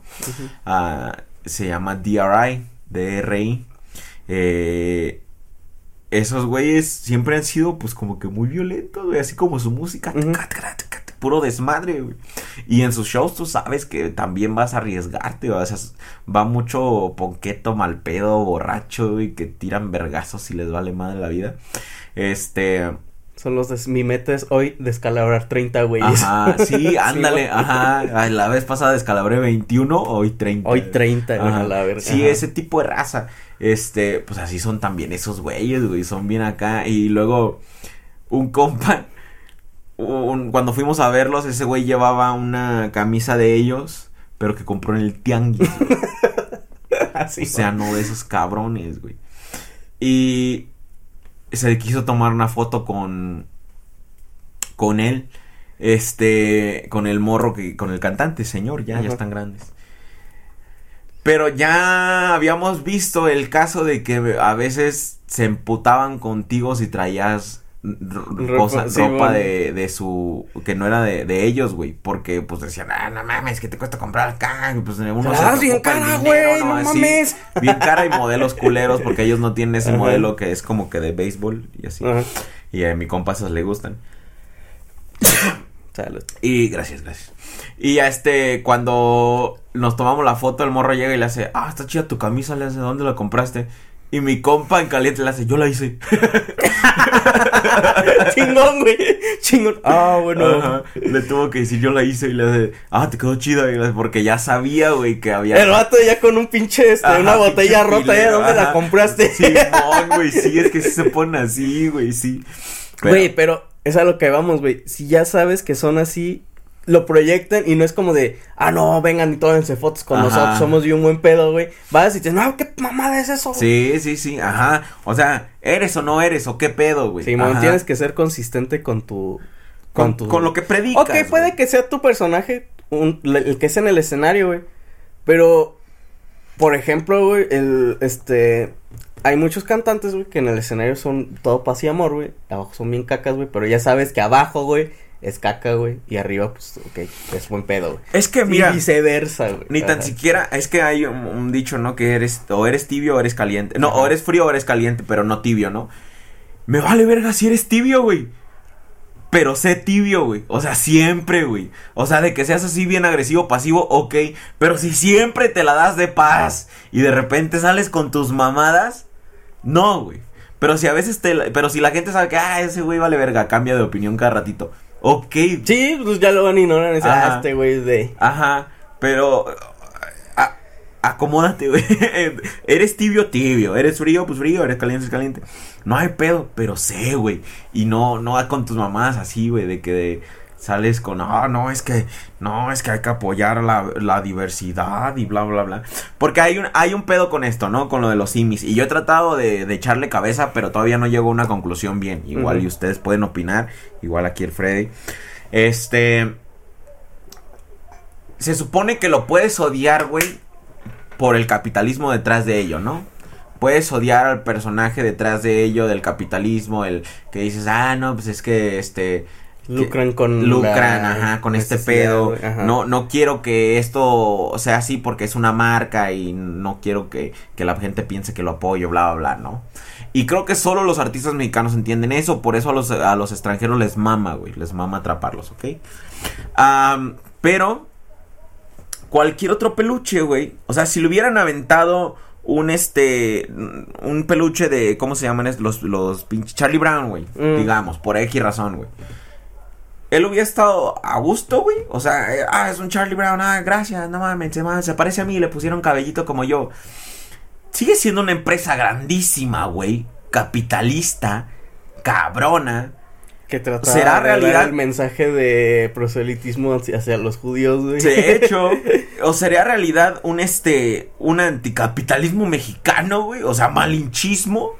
Ah, se llama DRI, DRI. Eh, esos güeyes siempre han sido, pues, como que muy violentos, güey. Así como su música, puro desmadre, güey. Y en sus shows tú sabes que también vas a arriesgarte, güey. O sea, va mucho ponqueto, mal pedo, borracho, güey, que tiran vergazos y les vale madre la vida. Este. Son los de, mi meta es hoy descalabrar 30 güeyes. Ajá, [laughs] sí, ándale, ajá. La vez pasada descalabré 21, hoy 30. Hoy 30, güey, a la verga. Sí, Ajá. ese tipo de raza. Este, pues así son también esos güeyes, güey. Son bien acá. Y luego, un compa. un- cuando fuimos a verlos, ese güey llevaba una camisa de ellos. Pero que compró en el tianguis. güey. [laughs] Así, o sea, no de esos cabrones, güey. Y se quiso tomar una foto con. Con él. Este. Con el morro que. Con el cantante, señor, ya, ya están grandes. Pero ya habíamos visto el caso de que a veces se emputaban contigo si traías Ropa, cosa- sí, ropa bueno. de, de su que no era de, de ellos, güey, porque pues decían, ah, no mames, que te cuesta comprar acá, pues uno se bien cara, güey, no Así, mames. Bien cara y modelos culeros porque ellos no tienen ese Ajá. modelo que es como que de béisbol y así. Ajá. Y a mi compa esos le gustan. [coughs] Salud. Y gracias, gracias. Y ya este, cuando nos tomamos la foto, el morro llega y le hace, ah, está chida tu camisa, le hace, ¿dónde la compraste? Y mi compa en caliente le hace, yo la hice. [laughs] Chingón, güey. Chingón. Ah, bueno. Ajá. Le tuvo que decir, yo la hice y le hace, ah, te quedó chida. Y le hace, porque ya sabía, güey, que había. El vato ya con un pinche, este, Ajá, una botella rota, ¿eh? ¿Dónde la compraste? Simón, güey, [laughs] sí, es que sí se pone así, güey, sí. Pero- Güey, pero es a lo que vamos, güey. Si ya sabes que son así, lo proyectan y no es como de, ah, no, vengan y tómense fotos con Ajá. nosotros, somos de un buen pedo, güey. Vas y dices, no, ¿qué mamada es eso? Sí, sí, sí, ajá. O sea, ¿eres o no eres o qué pedo, güey? Sí, man, tienes que ser consistente con tu, Con, tu- con lo que predicas. Ok, puede que sea tu personaje, un- le- el que es en el escenario, güey. Pero, por ejemplo, güey, el, este, hay muchos cantantes, güey, que en el escenario son todo paz y amor, güey. Abajo son bien cacas, güey, pero ya sabes que abajo, güey, es caca, güey. Y arriba, pues, ok, es buen pedo, güey. Es que mira, y viceversa, güey. ni tan siquiera, es que hay un, un dicho, ¿no? Que eres, o eres tibio o eres caliente. No, Ajá. o eres frío o eres caliente, pero no tibio, ¿no? Me vale verga si eres tibio, güey. Pero sé tibio, güey. O sea, siempre, güey. O sea, de que seas así bien agresivo, pasivo, ok. Pero si siempre te la das de paz y de repente sales con tus mamadas, no, güey. Pero si a veces te... la- Pero si la gente sabe que, ah, ese güey vale verga, cambia de opinión cada ratito. Ok. Sí, pues ya lo van a ignorar. Ajá. Ah, este güey es de. Ajá. Pero... a- acomódate, güey. [laughs] eres tibio, tibio. Eres frío, pues frío. Eres caliente, es caliente. No hay pedo, pero sé, güey. Y no, no va con tus mamás así, güey, de que de- sales con, ah, no, es que, no, es que hay que apoyar la, la diversidad y bla, bla, bla. Porque hay un, hay un pedo con esto, ¿no? Con lo de los simis. Y yo he tratado de, de echarle cabeza, pero todavía no llego a una conclusión bien. Igual y ustedes pueden opinar. Igual aquí el Freddy. Este... Se supone que lo puedes odiar, güey, por el capitalismo detrás de ello, ¿no? Puedes odiar al personaje detrás de ello, del capitalismo, el que dices, ah, no, pues es que este... Lucran con. lucran, la ajá, con este pedo. ajá. No, no quiero que esto sea así porque es una marca y no quiero que, que la gente piense que lo apoyo, bla, bla, bla, ¿no? Y creo que solo los artistas mexicanos entienden eso, por eso a los, a los extranjeros les mama, güey, les mama atraparlos, ¿ok? Pero cualquier otro peluche, güey, o sea, si le hubieran aventado un este un peluche de ¿cómo se llaman los los pinches Charlie Brown, güey? Mm. Digamos, por X razón, güey. Él hubiera estado a gusto, güey. O sea, eh, ah, es un Charlie Brown, ah, gracias, no mames, se, ma- se parece a mí, le pusieron cabellito como yo. Sigue siendo una empresa grandísima, güey. Capitalista, cabrona. Que trataba ¿Será de realidad? el mensaje de proselitismo hacia, hacia los judíos, güey. De hecho, [laughs] o sería realidad un este, un anticapitalismo mexicano, güey. O sea, malinchismo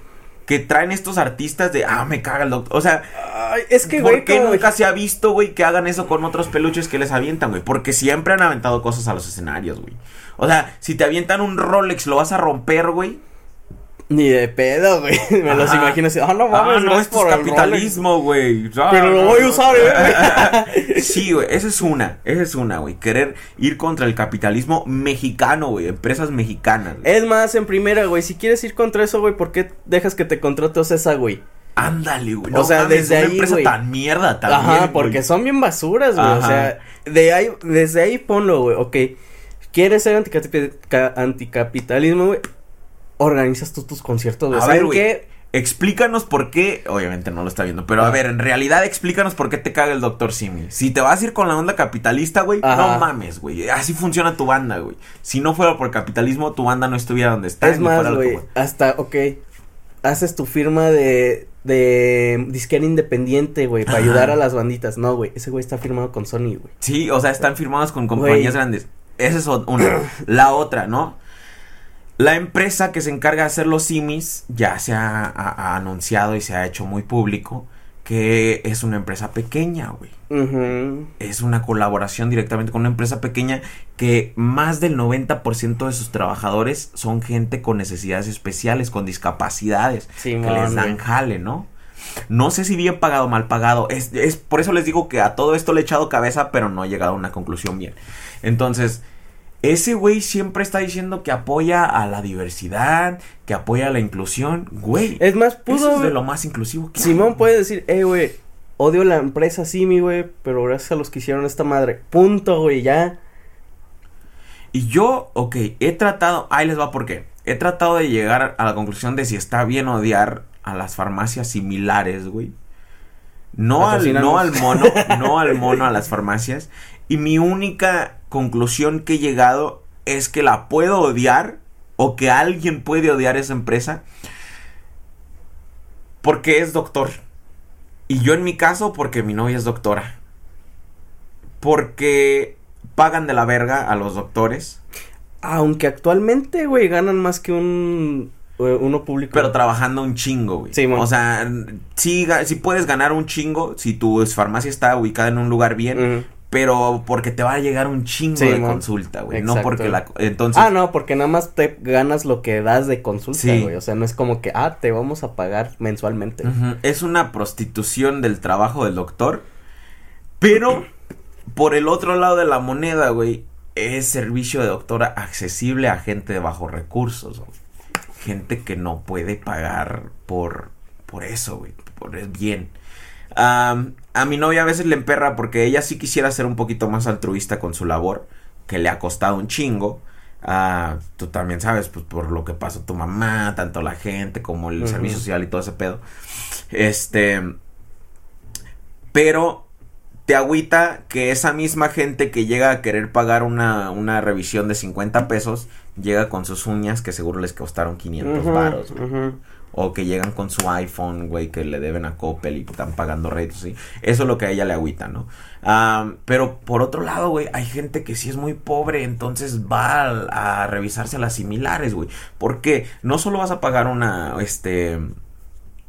que traen estos artistas de, ah, me caga el doctor. O sea, Ay, es que, ¿por güey, qué como- nunca se ha visto, güey, que hagan eso con otros peluches que les avientan, güey? Porque siempre han aventado cosas a los escenarios, güey. O sea, si te avientan un Rolex, lo vas a romper, güey. Ni de pedo, güey. [laughs] Me los imagino así. Ah, no Ah, mames, no, gracias esto es por el capitalismo, güey. Ah, Pero lo no, voy a no. usar, ¿eh? [laughs] Sí, güey, esa es una, esa es una, güey. Querer ir contra el capitalismo mexicano, güey. Empresas mexicanas. güey. Es más, en primera, güey, si quieres ir contra eso, güey, ¿por qué dejas que te contrate esa, güey? Ándale, güey. O sea, desde una ahí, empresa güey. tan mierda también. Ajá, güey. porque son bien basuras, güey. O sea, de ahí, desde ahí ponlo, güey. Ok, quieres ser anticapi- ca- anticapitalismo, güey. Organizas tú tus conciertos. A ¿Saben ver, güey. qué? Explícanos por qué. Obviamente no lo está viendo, pero a Ah. ver, en realidad explícanos por qué te caga el Dr. Simi. Si te vas a ir con la onda capitalista, güey, no mames, güey. Así funciona tu banda, güey. Si no fuera por capitalismo, tu banda no estuviera donde está. Es ni más, güey, hasta, ok, haces tu firma de, de disquera independiente, güey, para ayudar a las banditas. No, güey, ese güey está firmado con Sony, güey. Sí, o sea, están firmados con compañías grandes. Esa es una. la otra, ¿no? La empresa que se encarga de hacer los simis ya se ha, ha- ha anunciado y se ha hecho muy público que es una empresa pequeña, güey. Es una colaboración directamente con una empresa pequeña que más del 90% de sus trabajadores son gente con necesidades especiales, con discapacidades, Simón, que les dan jale, ¿no? No sé si bien pagado o mal pagado. Es, es por eso les digo que a todo esto le he echado cabeza, pero no he llegado a una conclusión bien. Entonces, ese güey siempre está diciendo que apoya a la diversidad, que apoya a la inclusión. Güey, Es más, eso pudo... es de lo más inclusivo que hay. Simón puede decir, eh, güey, odio la empresa Simi, güey, pero gracias a los que hicieron esta madre. Punto, güey, ya. Y yo, ok, he tratado, ahí les va por qué. He tratado de llegar a la conclusión de si está bien odiar a las farmacias similares, güey. No al, no al mono, no al mono, a las farmacias. Y mi única conclusión que he llegado es que la puedo odiar o que alguien puede odiar esa empresa porque es doctor. Y yo en mi caso porque mi novia es doctora. Porque pagan de la verga a los doctores. Aunque actualmente, güey, ganan más que un... eh, uno público. Pero trabajando un chingo, güey. Sí, o sea, sí, puedes ganar un chingo si tu farmacia está ubicada en un lugar bien. Pero porque te va a llegar un chingo Sí, de consulta, güey. No porque la... Entonces... Ah, no, porque nada más te ganas lo que das de consulta, Sí. güey. O sea, no es como que, ah, te vamos a pagar mensualmente. Es una prostitución del trabajo del doctor. Pero, por el otro lado de la moneda, güey, es servicio de doctora accesible a gente de bajos recursos. güey. Gente que no puede pagar por, por eso, güey. Por el bien. A mi novia a veces le emperra porque ella sí quisiera ser un poquito más altruista con su labor, que le ha costado un chingo. Ah, tú también sabes, pues por lo que pasó tu mamá, tanto la gente como el servicio social y todo ese pedo. Este. Pero te agüita que esa misma gente que llega a querer pagar una, una revisión de 50 pesos, llega con sus uñas que seguro les costaron 500 Ujú, varos. ujú. O que llegan con su iPhone, güey, que le deben a Coppel y están pagando retos, ¿sí? Eso es lo que a ella le agüita, ¿no? Pero por otro lado, güey, hay gente que sí es muy pobre, entonces va a, a revisarse a las similares, güey. Porque no solo vas a pagar una, este,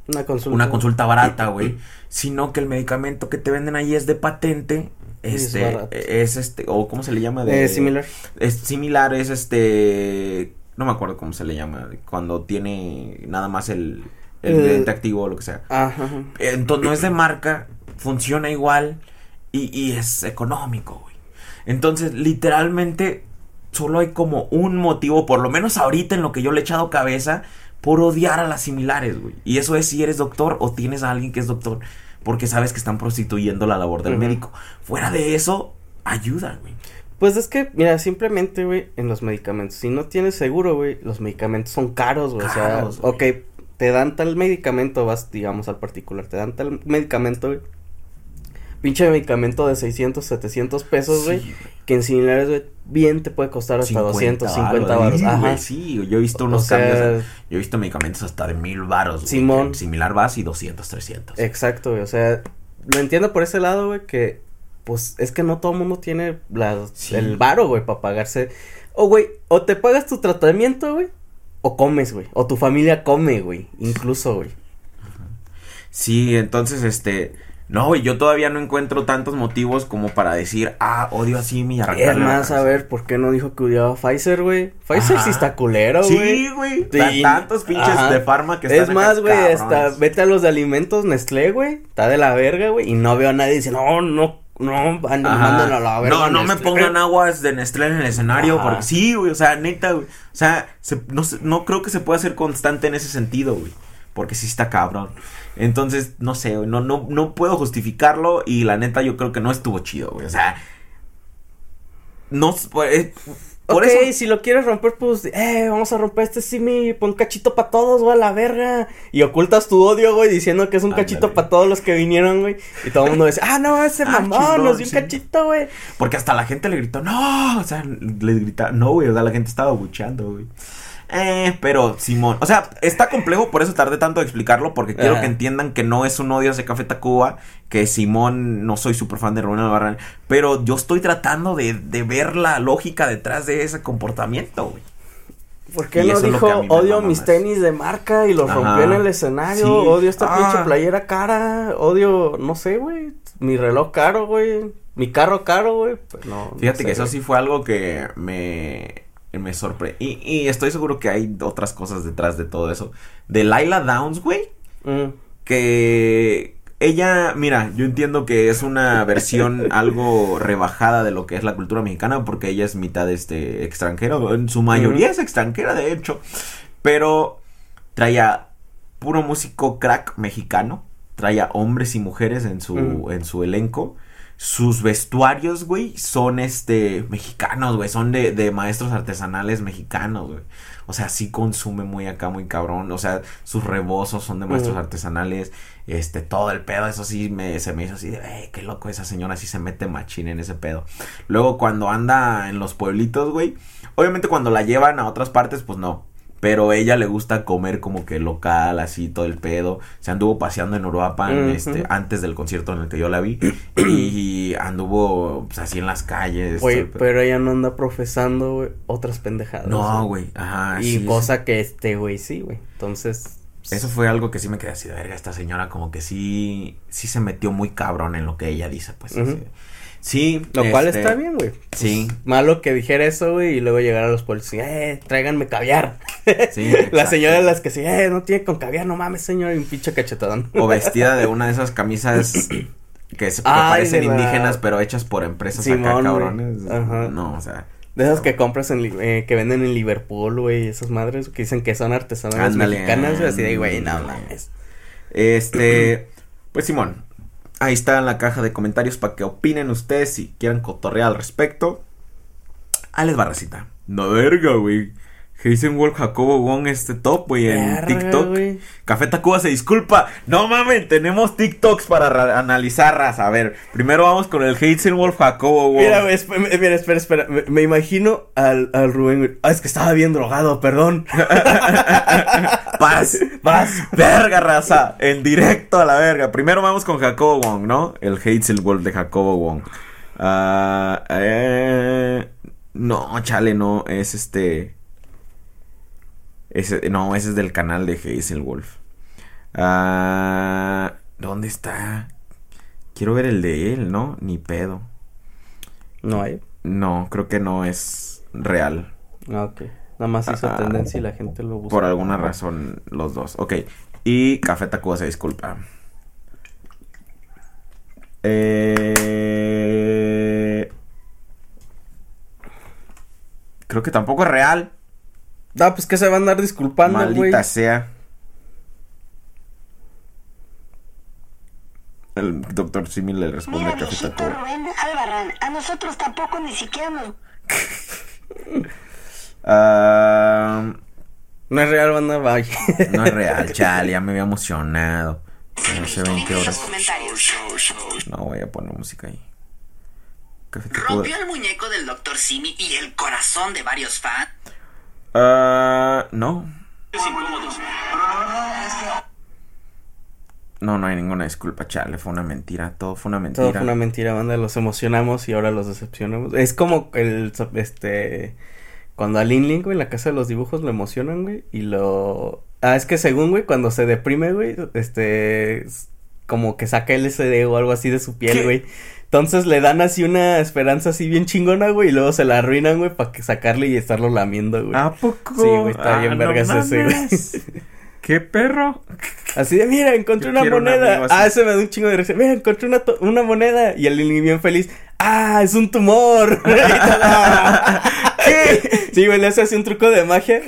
Una consulta. una consulta barata, güey, [clears throat] sino que el medicamento que te venden ahí es de patente, Es este, barato. es este, o ¿cómo se le llama? De, Eh, similar. es similar, es este. No me acuerdo cómo se le llama. Cuando tiene nada más el, el Eh, activo o lo que sea. Ajá. Entonces no es de marca, funciona igual y, y es económico, güey. Entonces, literalmente, solo hay como un motivo, por lo menos ahorita en lo que yo le he echado cabeza, por odiar a las similares, güey. Y eso es si eres doctor o tienes a alguien que es doctor, porque sabes que están prostituyendo la labor del médico. Fuera de eso, ayuda, güey. Pues es que, mira, simplemente, güey, en los medicamentos, si no tienes seguro, güey, los medicamentos son caros, güey. O sea, güey. ok, te dan tal medicamento, vas, digamos, al particular, te dan tal medicamento, güey. Pinche medicamento de 600, 700 pesos, güey. Sí, que en similares, güey, bien te puede costar hasta 250 varos, baros. sí, Ajá. güey, sí, yo he visto unos O sea, cambios. Yo he visto medicamentos hasta de mil güey, Simón. Similar vas y 200, 300. Exacto, güey. O sea, lo entiendo por ese lado, güey, que pues es que no todo el mundo tiene la, Sí. el varo, güey, para pagarse. O, güey, o te pagas tu tratamiento, güey, o comes, güey. O tu familia come, güey. Incluso, güey. Sí, entonces, este. No, güey, yo todavía no encuentro tantos motivos como para decir, ah, odio así mi Es arrancarle la más, a ver, ¿por qué no dijo que odiaba a Pfizer, güey? Pfizer Ajá. sí está culero, güey. Sí, güey. Sí. tan- Tantos pinches Ajá. de farma que están Es más, güey, hasta vete a los de alimentos Nestlé, güey. Está de la verga, güey. Y no veo a nadie dice, no, no, no, a la verga. No, no me Nestlé". pongan aguas de Nestlé en el escenario, Ajá. porque sí, güey, o sea, neta, güey. O sea, se- no, no creo que se pueda ser constante en ese sentido, güey. Porque sí está cabrón. Entonces, no sé, güey, no, no, no puedo justificarlo y la neta yo creo que no estuvo chido, güey. O sea, no, eh, por ok, eso... si lo quieres romper, pues, eh, vamos a romper este simi, pon cachito para todos, güey, a la verga. Y ocultas tu odio, güey, diciendo que es un Ándale. cachito para todos los que vinieron, güey. Y todo el mundo dice, ah, no, ese Ah, mamón, nos dio un cachito, güey. Porque hasta la gente le gritó, no, o sea, le grita, no, güey, o sea, la gente estaba buchando, güey. Eh, pero Simón, o sea, está complejo, por eso tardé tanto en explicarlo, porque quiero Ajá. que entiendan que no es un odio hacia Café Tacuba, que Simón, no soy súper fan de Rubén Albarrán, pero yo estoy tratando de, de ver la lógica detrás de ese comportamiento, güey. ¿Por qué Y no dijo, odio mis más. tenis de marca y los Ajá. rompió en el escenario? Sí. Odio esta Ah. pinche playera cara, odio, no sé, güey, mi reloj caro, güey, mi carro caro, güey. Pues no, no Fíjate sé, que eso güey. sí fue algo que me, me sorprendió. Y, y estoy seguro que hay otras cosas detrás de todo eso. De Laila Downs, güey. Mm. que ella, mira, yo entiendo que es una versión [laughs] algo rebajada de lo que es la cultura mexicana porque ella es mitad este extranjera, en su mayoría Ujú. es extranjera de hecho, pero traía puro músico crack mexicano, traía hombres y mujeres en su Ujú. en su elenco. Sus vestuarios, güey, son este mexicanos, güey, son de, de maestros artesanales mexicanos, güey. O sea, sí consume muy acá, muy cabrón. O sea, sus rebozos son de maestros Ujú. artesanales. Este, todo el pedo, eso sí me, se me hizo así de, "Ey, qué loco esa señora, sí se mete machín en ese pedo. Luego, cuando anda en los pueblitos, güey. Obviamente, cuando la llevan a otras partes, pues no. Pero ella le gusta comer como que local, así todo el pedo. Se anduvo paseando en Uruapan, este, antes del concierto en el que yo la vi. [clears throat] y anduvo, pues, así en las calles. Güey, pedo. pero ella no anda profesando, otras pendejadas. No, güey, ajá. Y sí, cosa que este güey sí, güey. Entonces. Eso fue algo que sí me quedé así de verga. Esta señora como que sí, sí se metió muy cabrón en lo que ella dice, pues. Así. Sí. Lo cual este, está bien, güey. Sí. Malo que dijera eso, güey, y luego llegar a los policías, eh, tráiganme caviar. Sí, [laughs] La señora de las que sí, eh, no tiene con caviar, no mames, señor, y un pinche cachetadón. O vestida de [laughs] una de esas camisas que, se, que Ay, parecen la- indígenas, pero hechas por empresas acá, Simón, güey. cabrones. Ajá. No, o sea. De esas que compras en, eh, que venden en Liverpool, güey, esas madres que dicen que son artesanas mexicanas, así de, güey, no mames. Este. Pues Simón. Ahí está en la caja de comentarios para que opinen ustedes si quieran cotorrear al respecto. Ahí les va racita. No verga, güey. Heisenwolf Jacobo Wong este top, güey, en TikTok. güey. Café Tacuba se disculpa. No mames, tenemos TikToks para ra- analizar, raza. A ver, primero vamos con el Heisenwolf Jacobo Wong. Mira, eh, mira, espera, espera. Me, me imagino al, al Rubén, güey. Ah, es que estaba bien drogado, perdón. [laughs] Paz, paz, verga, raza. En directo a la verga. Primero vamos con Jacobo Wong, ¿no? El Heiselwolf de Jacobo Wong. Ah, eh, no, chale, no. Es este. Ese, no, ese es del canal de Heiselwolf. Ah, ¿Dónde está? Quiero ver el de él, ¿no? Ni pedo. No hay. No, creo que no es real. Ah, ok. Nada más hizo Ah, tendencia y la gente lo busca. Por alguna razón, los dos. Ok. Y Café Tacuba se disculpa. Eh... Creo que tampoco es real. Ah, pues que se va a andar disculpando, güey. Maldita sea. El doctor Simi le responde Mira, a Café viejito Tacuba. Rubén Albarrán, a nosotros tampoco ni siquiera nos... [laughs] Ah, No es real, banda, vaya. no es real, [laughs] chale, ya me había emocionado. No sé 20 horas. No voy a poner música ahí. Rompió el muñeco del Dr. Simi y el corazón de varios fans. Ah, no. No, no hay ninguna disculpa, chale, fue una mentira, todo fue una mentira. Todo fue una mentira, banda. Los emocionamos y ahora los decepcionamos. Es como el, este, cuando a Lin Lin, güey, en la casa de los dibujos lo emocionan, güey, y lo... Ah, es que según, güey, cuando se deprime, güey, este, es como que saca LSD o algo así de su piel, ¿Qué? güey. Entonces le dan así una esperanza así bien chingona, güey, y luego se la arruinan, güey, para sacarle y estarlo lamiendo, güey. ¿A poco? Sí, güey, está bien Ah, no vergas ese, güey. ¿Qué perro? Así de, mira, encontré Yo una un moneda. ah, ese me da un chingo de risa. Mira, encontré una, una moneda. Y el Lili bien feliz. Ah, es un tumor. [laughs] ¿Qué? Sí, güey, le hace así un truco de magia.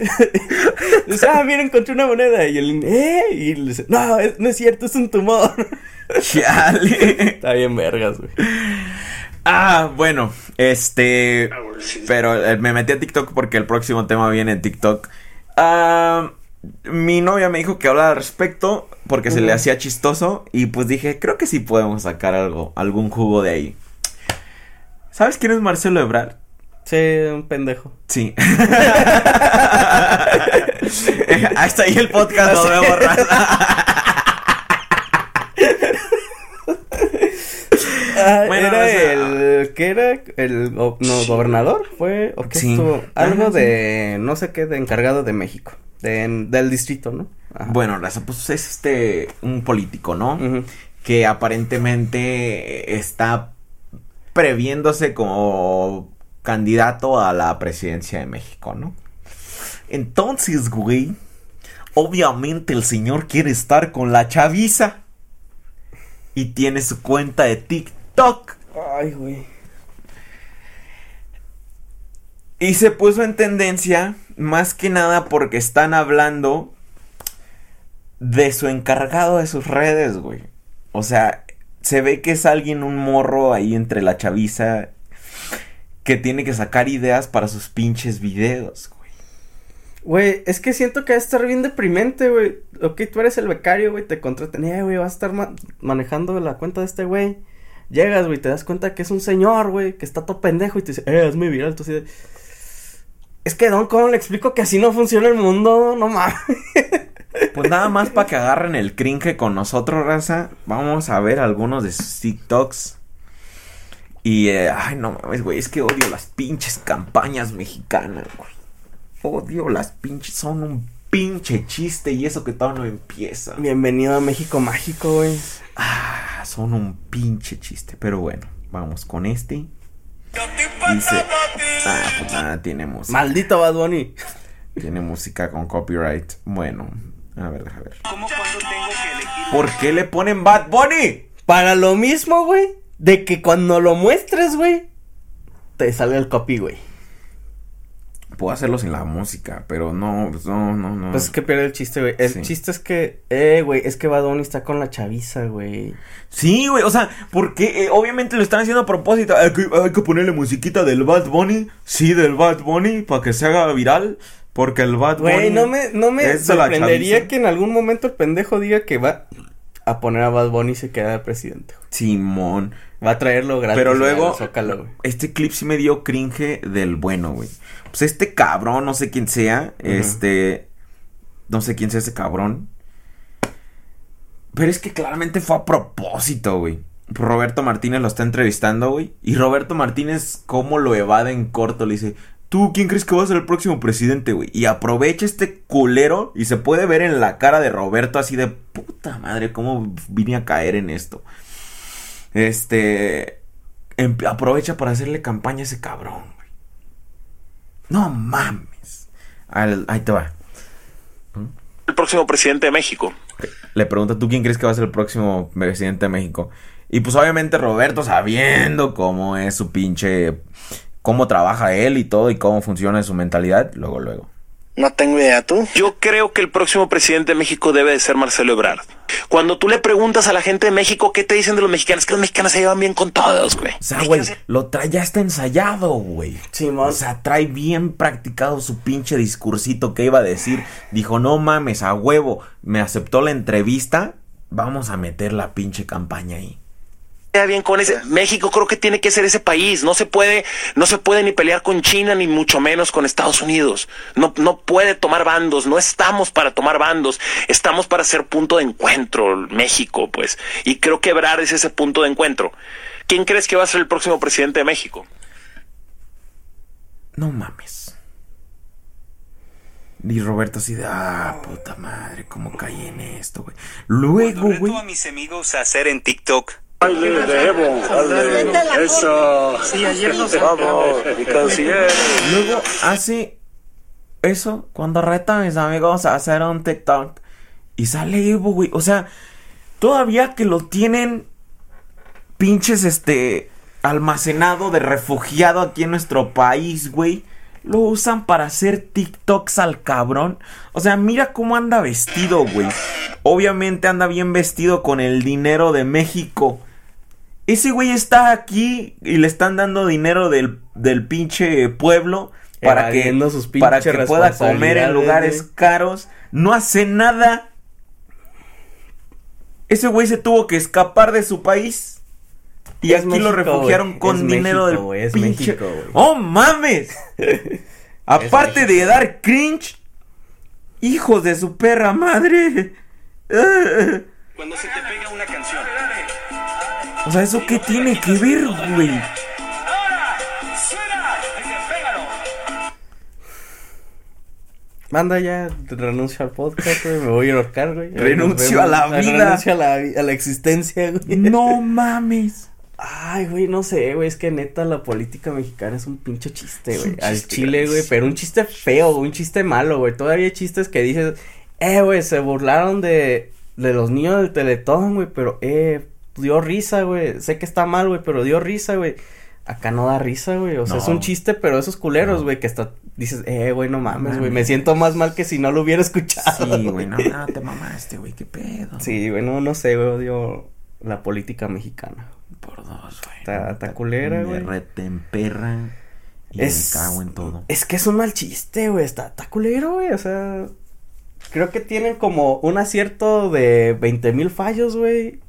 [laughs] dice, ah, mira, encontré una moneda. Y el Lili, ¿eh? Y le dice, no, es- no es cierto, es un tumor. [laughs] Chale. Está bien vergas, güey. Ah, bueno, este. Pero eh, me metí a TikTok porque el próximo tema viene en TikTok. Ah, mi novia me dijo que hablara al respecto porque se le hacía chistoso y pues dije, creo que sí podemos sacar algo, algún jugo de ahí. ¿Sabes quién es Marcelo Ebrard? Sí, un pendejo. Sí. [laughs] [laughs] Hasta ahí el podcast, vemos, [laughs] raza. Ah, Bueno, era o sea- el. ¿Qué era? ¿El go- no, gobernador? ¿Fue? ¿O qué Sí. estuvo? Algo Ajá, sí. de. No sé qué, de encargado de México. De, del distrito, ¿no? Ajá. Bueno, raza, pues es este un político, ¿no? Que aparentemente está previéndose como candidato a la presidencia de México, ¿no? Entonces, güey, obviamente el señor quiere estar con la chaviza y tiene su cuenta de TikTok Ay, güey. y se puso en tendencia más que nada porque están hablando de su encargado de sus redes, güey. O sea, se ve que es alguien, un morro ahí entre la chaviza que tiene que sacar ideas para sus pinches videos, güey. Güey, es que siento que va a estar bien deprimente, güey. Ok, tú eres el becario, güey, te contratan. Eh, güey, vas a estar ma- manejando la cuenta de este güey. Llegas, güey, te das cuenta que es un señor, güey, que está todo pendejo y te dice, eh, viral. Tú así de. Es que, Don, ¿cómo le explico que así no funciona el mundo? No mames. [laughs] Pues nada más para que agarren el cringe con nosotros, raza. Vamos a ver algunos de sus TikToks. Y, eh, ay, no mames, güey. Es que odio las pinches campañas mexicanas, güey. Odio las pinches. Son un pinche chiste y eso que todavía no empieza. Bienvenido a México Mágico, güey. Ah, son un pinche chiste. Pero bueno, vamos con este. Dice. Ah, pues nada, tiene música. Maldito Bad Bunny. Tiene música con copyright. Bueno, a ver, déjame ver. ¿Por qué le ponen Bad Bunny? Para lo mismo, güey. De que cuando lo muestres, güey. Te sale el copy, güey. Puedo hacerlo sin la música, pero no, pues no, no, no. Pues es que pierde el chiste, güey. El Sí. chiste es que, eh, güey, es que Bad Bunny está con la chaviza, güey. Sí, güey, o sea, porque eh, obviamente lo están haciendo a propósito. Hay que, hay que ponerle musiquita del Bad Bunny. Sí, del Bad Bunny, para que se haga viral. Porque el Bad Bunny. Güey, no me, no me sorprendería que en algún momento el pendejo diga que va a poner a Bad Bunny y se queda de presidente. güey. Simón. Va a traerlo gratis. Pero luego, Zócalo, güey. este clip sí me dio cringe del bueno, güey. Pues este cabrón, no sé quién sea, este, no sé quién sea ese cabrón. Pero es que claramente fue a propósito, güey. Roberto Martínez lo está entrevistando, güey. Y Roberto Martínez, ¿cómo lo evade en corto? Le dice, ¿tú quién crees que va a ser el próximo presidente, güey? Y aprovecha este culero y se puede ver en la cara de Roberto así de, puta madre, ¿cómo vine a caer en esto? Este. em- aprovecha para hacerle campaña a ese cabrón, güey. No mames. Al- ahí te va. el próximo presidente de México. Le pregunta, ¿tú quién crees que va a ser el próximo presidente de México? Y pues obviamente Roberto, sabiendo cómo es su pinche. Cómo trabaja él y todo y cómo funciona su mentalidad, luego, luego. No tengo idea, ¿tú? Yo creo que el próximo presidente de México debe de ser Marcelo Ebrard. Cuando tú le preguntas a la gente de México qué te dicen de los mexicanos, que los mexicanos se llevan bien con todos, güey. O sea, güey, lo trae, ya está ensayado, güey. Simón. O sea, trae bien practicado su pinche discursito que iba a decir. Dijo, no mames, a huevo. Me aceptó la entrevista. Vamos a meter la pinche campaña ahí. Queda bien con ese México creo que tiene que ser ese país no se puede no se puede ni pelear con China ni mucho menos con Estados Unidos no no puede tomar bandos no estamos para tomar bandos estamos para ser punto de encuentro México pues y creo que Ebrard es ese punto de encuentro quién crees que va a ser el próximo presidente de México No mames. Y Roberto así de, ah, puta madre, cómo caí en esto, güey. Luego, güey. a mis amigos a hacer en TikTok. Luego hace eso cuando reta a mis amigos a hacer un TikTok. Y sale Evo, güey. O sea, todavía que lo tienen pinches, este, almacenado de refugiado aquí en nuestro país, güey. Lo usan para hacer TikToks al cabrón. O sea, mira cómo anda vestido, güey. Obviamente anda bien vestido con el dinero de México. Ese güey está aquí y le están dando dinero del, del pinche pueblo para que, sus para que pueda comer en lugares güey. caros. No hace nada. Ese güey se tuvo que escapar de su país. Y Es aquí México, lo refugiaron güey. con Es dinero México, güey, del es pinche. México, güey. ¡Oh, mames! [laughs] Aparte de dar cringe, hijos de su perra madre. [laughs] Cuando se te pega una canción. O sea, ¿eso qué tiene que ver, güey? Manda ya, renuncio al podcast, güey. Me voy a ahorcar, güey. Renuncio a la vida. Renuncio a la, a la existencia, güey. No mames. Ay, güey, no sé, güey. Es que neta la política mexicana es un pinche chiste, güey. un Al chiste chile, güey. Pero un chiste feo, güey, un chiste malo, güey. Todavía hay chistes que dices, eh, güey, se burlaron de, de los niños del Teletón, güey. Pero, eh, dio risa, güey. Sé que está mal, güey, pero dio risa, güey. Acá no da risa, güey. O sea, No. es un chiste, pero esos culeros, No. güey, que hasta dices, eh, güey, no mames, güey. Me siento más mal que si no lo hubiera escuchado. Sí, güey, no, [laughs] no, te mamaste, güey, qué pedo. Sí, güey, no, no sé, güey, odio la política mexicana. Por dos, güey. Está- está culera, Me güey. retemperra y Es- me cago en todo. Es que es un mal chiste, güey. Está, está culero, güey. O sea, creo que tienen como un acierto de 20 mil fallos, güey.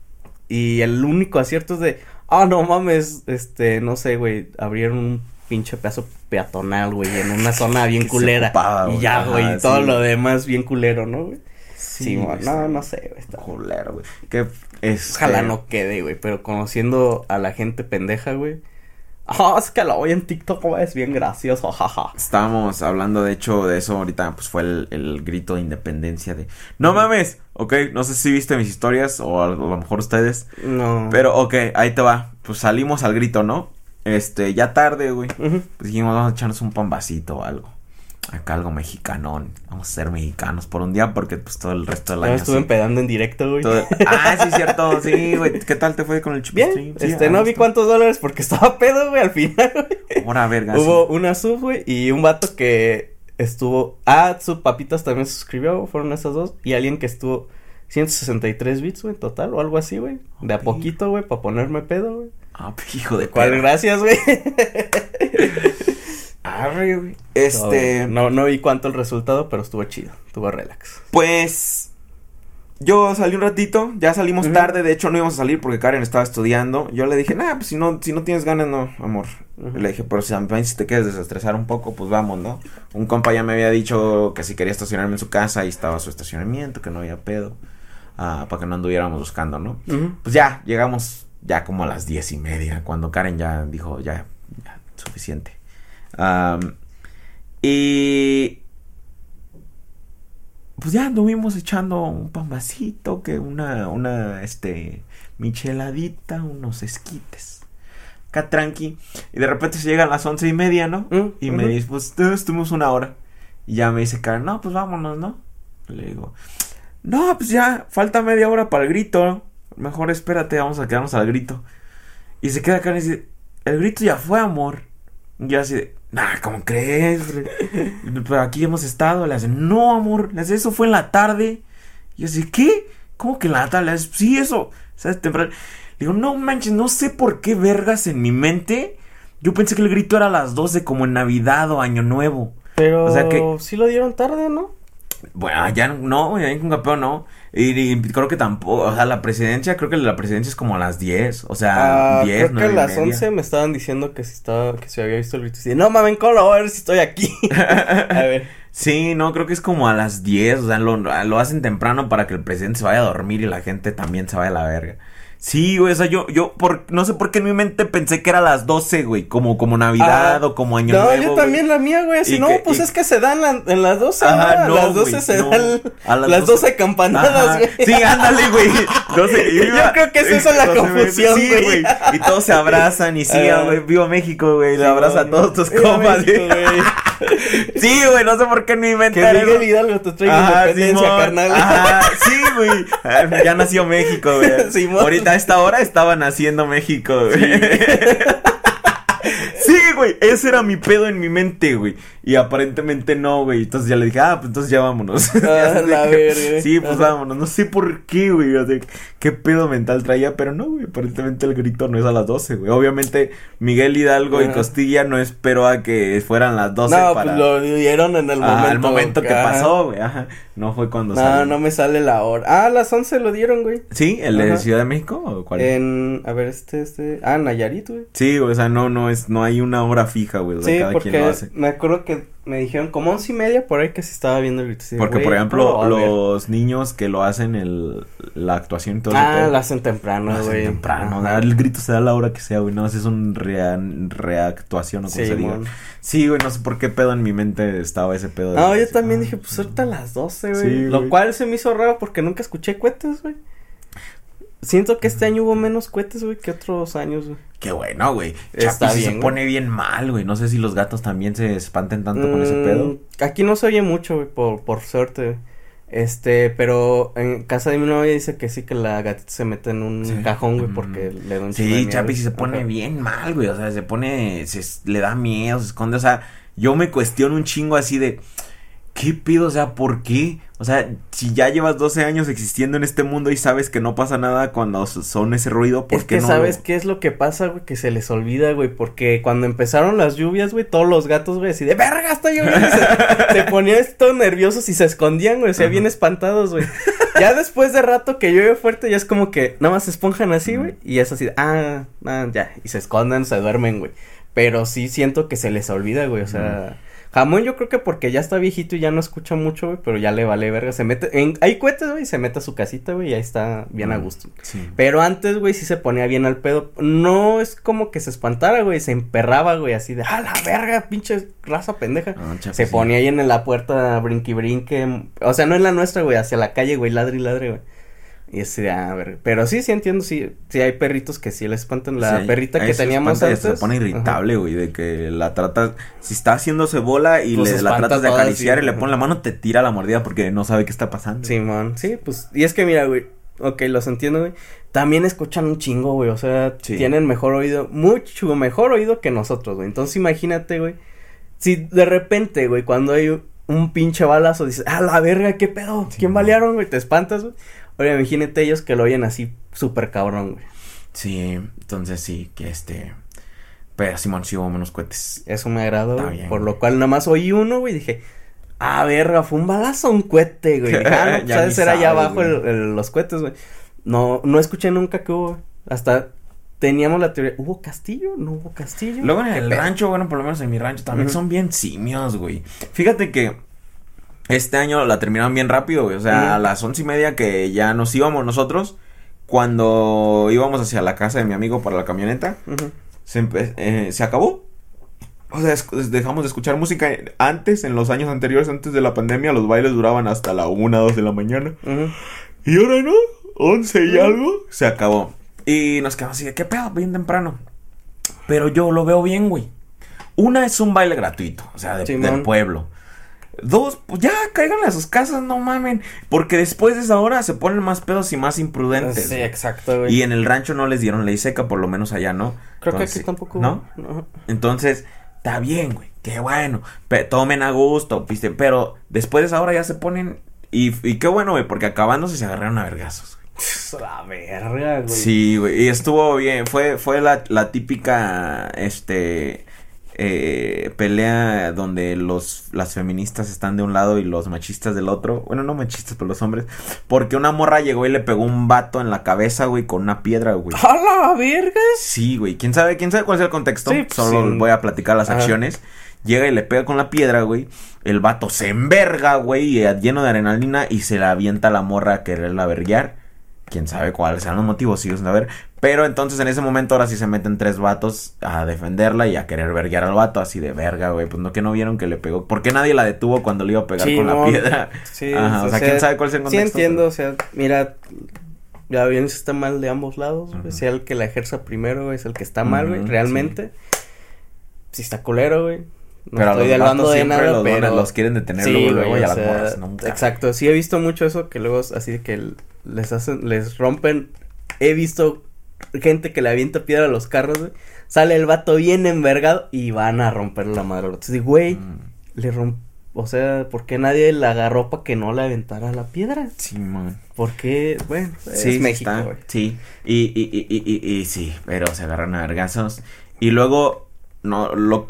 Y el único acierto es de, ah, no mames, este, no sé, güey. Abrieron un pinche pedazo peatonal, güey, en una [laughs] zona bien culera. ocupaba, y güey. ya, Ajá, güey, y todo sí. lo demás bien culero, ¿no, güey? Sí, Sí, güey, no, no sé, güey. está- Culero, güey. Que es. Ojalá no quede, güey, pero conociendo a la gente pendeja, güey. [laughs] Ah, es que lo voy en TikTok, es bien gracioso, [laughs] jaja. Estábamos hablando, de hecho, de eso ahorita, pues fue el, el grito de independencia de... No mames, ok, no sé si viste mis historias o a lo mejor ustedes, No. pero ok, ahí te va. Pues salimos al grito, ¿no? Este, ya tarde, güey. Pues dijimos, vamos a echarnos un pambacito o algo. Acá algo mexicanón. Vamos a ser mexicanos por un día porque pues todo el resto del año... estuve así. empedando en directo, güey. Todo- [laughs] Ah, sí, cierto, sí, güey. ¿Qué tal te fue con el chip Bien, stream? Sí, este, ah, no vi cuántos dólares porque [laughs] estaba pedo, güey, al final, güey. Ahora, verga, Hubo sí. una sub, güey, y un vato que estuvo. Ah, sub papitas también se suscribió, fueron esas dos. Y alguien que estuvo 163 bits, güey, total, o algo así, güey. De a poquito, güey, para ponerme pedo, güey. Ah, hijo de ¿Cuál? Gracias, güey. [laughs] Arre, güey. Este... No, no vi cuánto el resultado, pero estuvo chido. Estuvo relax. Pues yo salí un ratito, ya salimos tarde, de hecho no íbamos a salir porque Karen estaba estudiando. Yo le dije, nah, pues si no, si no tienes ganas, no, amor. Le dije, pero si, si te quieres desestresar un poco, pues vamos, ¿no? Un compa ya me había dicho que si quería estacionarme en su casa, ahí estaba su estacionamiento, que no había pedo. ah, para que no anduviéramos buscando, ¿no? Pues ya, llegamos ya como a las diez y media, cuando Karen ya dijo, ya, ya, suficiente. Y pues ya anduvimos echando un pambacito, que una, una, este, micheladita, unos esquites. Acá tranqui. Y de repente se llegan las once y media, ¿no? Mm, Y me dice, pues eh, estuvimos una hora. Y ya me dice Karen, no, pues vámonos, ¿no? Le digo, no, pues ya, falta media hora para el grito. Mejor espérate, vamos a quedarnos al grito. Y se queda Karen y dice, el grito ya fue, amor. Y yo así de, nah, ¿cómo crees? Pero aquí hemos estado. Le hace, no, amor, le hace, eso fue en la tarde. Y yo así, ¿qué? ¿Cómo que en la tarde? Le hace, sí, eso, ¿sabes? Temprano. Le digo, no manches, no sé por qué vergas en mi mente. Yo pensé que el grito era a las 12 como en Navidad o Año Nuevo. Pero O sea que- sí lo dieron tarde, ¿no? Bueno, ya no, ya en campeón no. Y, y creo que tampoco, o sea, la presidencia, creo que la presidencia es como a las 10, o sea, Ah, 10, creo que a 9 y las media. 11 me estaban diciendo que si estaba, que se había visto el grito. Y no mames, ¿cómo lo voy a ver si estoy aquí? [laughs] a ver. Sí, no, creo que es como a las 10, o sea, lo, lo hacen temprano para que el presidente se vaya a dormir y la gente también se vaya a la verga. Sí, güey, o sea, yo, yo, por, no sé por qué en mi mente pensé que era las 12, güey, como, como Navidad Ah, o como Año no, Nuevo. yo güey. también la mía, güey. Si no, que- pues y- es que se dan la- en las 12. Ajá, ¿no? no, las 12 güey, se no. dan A las las 12, 12 campanadas, Ajá. güey. Sí, ándale, güey. [laughs] 12, y Yo creo que es [laughs] eso la 12, confusión, Sí, güey. güey. Y todos se abrazan y sí, [laughs] Ah. güey, viva México, güey. Le abraza a todos tus compas, güey. [laughs] Sí, güey, no sé por qué en mi mente Que Miguel. Hidalgo te traiga Ajá, independencia, Simón. carnal. Ajá, [laughs] sí, güey. Ah, Ya nació México, güey. [laughs] Simón. Ahorita a esta hora estaba naciendo México, güey. Sí, güey, ese era mi pedo en mi mente, güey. Y aparentemente no, güey. Entonces ya le dije, ah, pues entonces ya vámonos. [laughs] Ah, la verga. Sí, pues Ajá. vámonos. No sé por qué, güey. O sea, qué pedo mental traía, pero no, güey. Aparentemente el grito no es a las 12, güey. Obviamente Miguel Hidalgo y. Costilla no esperó a que fueran las 12 No, para... pues lo dieron en el momento. al momento que Ajá. pasó, güey. Ajá. No fue cuando No, salió. no me sale la hora. Ah, a las 11 lo dieron, güey. ¿Sí? ¿El de. Ciudad de México o cuál? En, a ver, este, este. Ah, Nayarit, güey. Sí, o sea, no, no es, no hay una hora fija, güey. Sí, cada quien lo hace. me acuerdo que me dijeron como once y media por ahí que se estaba viendo el grito. Porque, por ¿cómo lo ejemplo, los niños que lo hacen, el, la actuación y todo Ah, pedo, lo hacen temprano, lo hacen güey. temprano. El grito se da a la hora que sea, güey. No, es un rea- reactuación o como Sí, se diga. Sí, güey, no sé por qué pedo en mi mente estaba ese pedo. de- No, yo también ah, dije, pues ahorita a las 12, güey. Sí, Lo cual se me hizo raro porque nunca escuché cohetes, güey. Siento que este año hubo menos cohetes, güey, que otros años, güey. Qué bueno, güey. Está Chapi bien, se güey. pone bien mal, güey. No sé si los gatos también se espanten tanto con ese Mm, pedo. Aquí no se oye mucho, güey, por, por suerte. güey. Este, pero en casa de mi novia dice que sí que la gatita se mete en un Sí. cajón, güey, Mm. porque le da un chingo de Sí, miedo. Chapi sí se pone Ajá. bien mal, güey. O sea, se pone, se, le da miedo, se esconde. O sea, yo me cuestiono un chingo así de, ¿qué pido? O sea, ¿por qué? O sea, si ya llevas 12 años existiendo en este mundo y sabes que no pasa nada cuando son ese ruido, ¿por Es qué que no? sabes qué es lo que pasa, güey, que se les olvida, güey, porque cuando empezaron las lluvias, güey, todos los gatos, güey, así de verga, está lloviendo, se, [laughs] se ponían todos nerviosos y se escondían, güey, o sea, bien espantados, güey. Ya después de rato que llueve fuerte, ya es como que nada más se esponjan así, güey, y es así, de, ah, ah, ya, y se esconden, se duermen, güey. Pero sí siento que se les olvida, güey. O sea, jamón yo creo que porque ya está viejito y ya no escucha mucho, güey, pero ya le vale verga. Se mete, en, hay cohetes, güey, se mete a su casita, güey, y ahí está bien a Mm, gusto. Sí. Pero antes, güey, sí se ponía bien al pedo. No es como que se espantara, güey, se emperraba, güey, así de, ah, la verga, pinche raza pendeja. Ah, se sí. ponía ahí en la puerta, brinqui brinque. O sea, no en la nuestra, güey, hacia la calle, güey, ladre y ladre, güey. Y así de, ah, ver. Pero sí, sí entiendo, sí, sí hay perritos que sí les espantan. La Sí, perrita que teníamos espanta antes. Se pone irritable, güey, de que la tratas, si está haciéndose bola y Pues le, la tratas de acariciar sí. y le pone la mano, te tira la mordida porque no sabe qué está pasando. Simón, sí, pues, y es que mira, güey, ok, los entiendo, güey. También escuchan un chingo, güey, o sea, Sí. tienen mejor oído, mucho mejor oído que nosotros, güey. Entonces imagínate, güey, si de repente, güey, cuando hay un pinche balazo, dices, ah, la verga, qué pedo, Sí, ¿quién balearon, güey? Te espantas, güey. Ahora imagínate ellos que lo oyen así súper cabrón, güey. Sí, entonces sí, que este, pero Simón sí hubo menos cohetes. Eso me agradó, Está güey, bien, por güey. lo cual nada más oí uno, güey, y dije, ah, verga, fue un balazo un cohete, güey. [laughs] Dije, ah, no, Ya ¿sabes? ni Era allá abajo el- el- los cohetes, güey. No, no escuché nunca que hubo, hasta teníamos la teoría, ¿hubo castillo? ¿No hubo castillo? Luego en ¿Qué el rancho, bueno, por lo menos en mi rancho también son bien simios, güey. Fíjate que este año la terminaron bien rápido, güey. O sea, a las once y media que ya nos íbamos nosotros, cuando íbamos hacia la casa de mi amigo para la camioneta, se, eh, se acabó. O sea, dejamos de escuchar música. Antes, en los años anteriores, antes de la pandemia, los bailes duraban hasta la una, dos de la mañana. Y ahora no, 11 y algo, se acabó. Y nos quedamos así de, ¿qué pedo? Bien temprano. Pero yo lo veo bien, güey. Una es un baile gratuito, o sea, de- del pueblo. Dos, pues ya, caigan a sus casas, no mamen. Porque después de esa hora se ponen más pedos y más imprudentes. Sí, exacto, güey. Y en el rancho no les dieron ley seca, por lo menos allá no. Creo Entonces, que aquí tampoco. ¿No? No. Entonces, está bien, güey. Qué bueno. Pe- tomen a gusto, pisten. Pero después de esa hora ya se ponen. Y, y qué bueno, güey, porque acabándose se agarraron a vergazos. La verga, güey. Sí, güey. Y estuvo bien. Fue, fue la, la típica. Este. Eh, pelea donde los las feministas están de un lado y los machistas del otro. Bueno, no machistas, pero los hombres. Porque una morra llegó y le pegó un vato en la cabeza, güey, con una piedra, güey. ¡A la verga! Sí, güey. ¿Quién sabe, quién sabe cuál es el contexto? Sí, pues, Solo sí. voy a platicar las Ajá. acciones. Llega y le pega con la piedra, güey. El vato se enverga, güey, lleno de adrenalina y se la avienta a la morra a quererla verguiar. Quién sabe cuáles sean los motivos, sigo sin saber. Pero entonces en ese momento ahora sí se meten tres vatos a defenderla y a querer verguiar al vato, así de verga, güey. Pues no que no vieron que le pegó. ¿Por qué nadie la detuvo cuando le iba a pegar Sí, con la piedra? Sí, Ajá, o sea, quién sabe cuál es el Sí contexto. entiendo, o sea, mira, ya bien si está mal de ambos lados, güey, sea el que la ejerza primero, es el que está mal, güey, realmente. Si está culero, güey. No pero a estoy vatos de nada, los, pero los quieren detener Sí, luego, güey, luego y a las sea. Exacto, sí he visto mucho eso que luego así de que les hacen les rompen he visto gente que le avienta piedra a los carros, güey. Sale el vato bien envergado y van a romper la madre. Entonces, güey, Mm, le romp o sea, ¿por qué nadie la agarró para que no le aventara la piedra? sí, man. ¿Por qué? Bueno, Sí, es México, está, güey. Sí, y, y, y, y, y, y sí, pero se agarran a vergazos. Y luego, no, lo,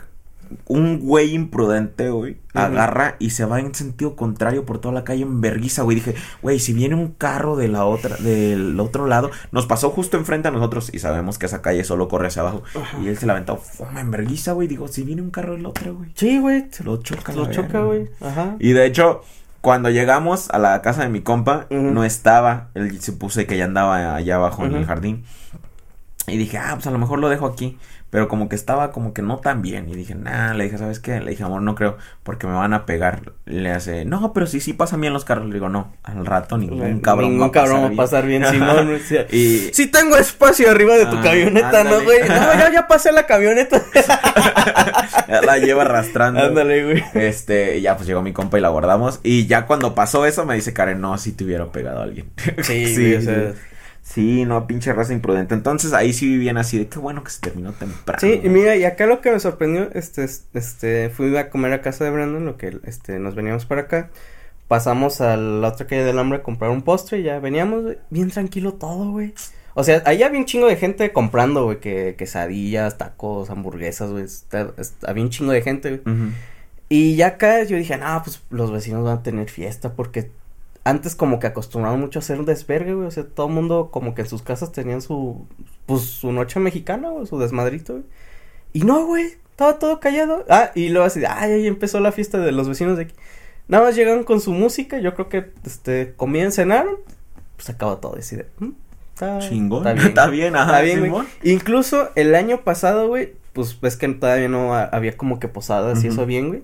un güey imprudente, güey, agarra y se va en sentido contrario por toda la calle en verguiza, güey. Dije, güey, si viene un carro de la otra, del otro lado, nos pasó justo enfrente a nosotros y sabemos que esa calle solo corre hacia abajo. Y él se la aventó, fuma en verguiza, güey. Digo, si viene un carro del otro, güey. Sí, güey. Se lo choca, Lo la choca, güey. Ajá. Y de hecho, cuando llegamos a la casa de mi compa, no estaba. Él se puse que ya andaba allá abajo en el jardín. Y dije, ah, pues a lo mejor lo dejo aquí. Pero como que estaba como que no tan bien. Y dije, nah, le dije, ¿sabes qué? Le dije, amor, no creo, porque me van a pegar. Le hace, no, pero sí, sí pasan bien los carros. Le digo, no, al rato ningún cabrón Ningún va a cabrón va a bien". pasar bien, [laughs] Simón. o sea, y Sí tengo espacio arriba de tu Ah, camioneta, ¿no, güey? [laughs] No, ya, ya pasé la camioneta. [laughs] ya la lleva arrastrando. Ándale, güey. Este, y ya pues llegó mi compa y la guardamos. Y ya cuando pasó eso me dice Karen, no, si te hubiera pegado a alguien. Sí, güey, o sea. Sí, no, pinche raza imprudente. Entonces ahí sí vivían así de qué bueno que se terminó temprano. Sí, y mira, y acá lo que me sorprendió, este, es- este, fui a comer a casa de Brandon, lo que, este, nos veníamos para acá. Pasamos a la otra calle del hambre a comprar un postre y ya veníamos, bien tranquilo todo, güey. O sea, ahí había un chingo de gente comprando, güey, que quesadillas, tacos, hamburguesas, güey. había un chingo de gente, güey. Y ya acá yo dije, no, pues los vecinos van a tener fiesta porque antes como que acostumbraban mucho a hacer un desvergue, güey. O sea, todo el mundo como que en sus casas tenían su, pues su noche mexicana, güey, su desmadrito, güey. Y no, güey, estaba todo callado. Ah, y luego así, ay, ahí empezó la fiesta de los vecinos de aquí. Nada más llegaron con su música, yo creo que, este, comían, cenaron, pues acabó todo, así de, "Mm, está, Chingón. Está [laughs] bien, Está bien, ajá, Está bien, güey. Incluso el año pasado, güey, pues ves que todavía no ha- había como que posadas y eso bien, güey.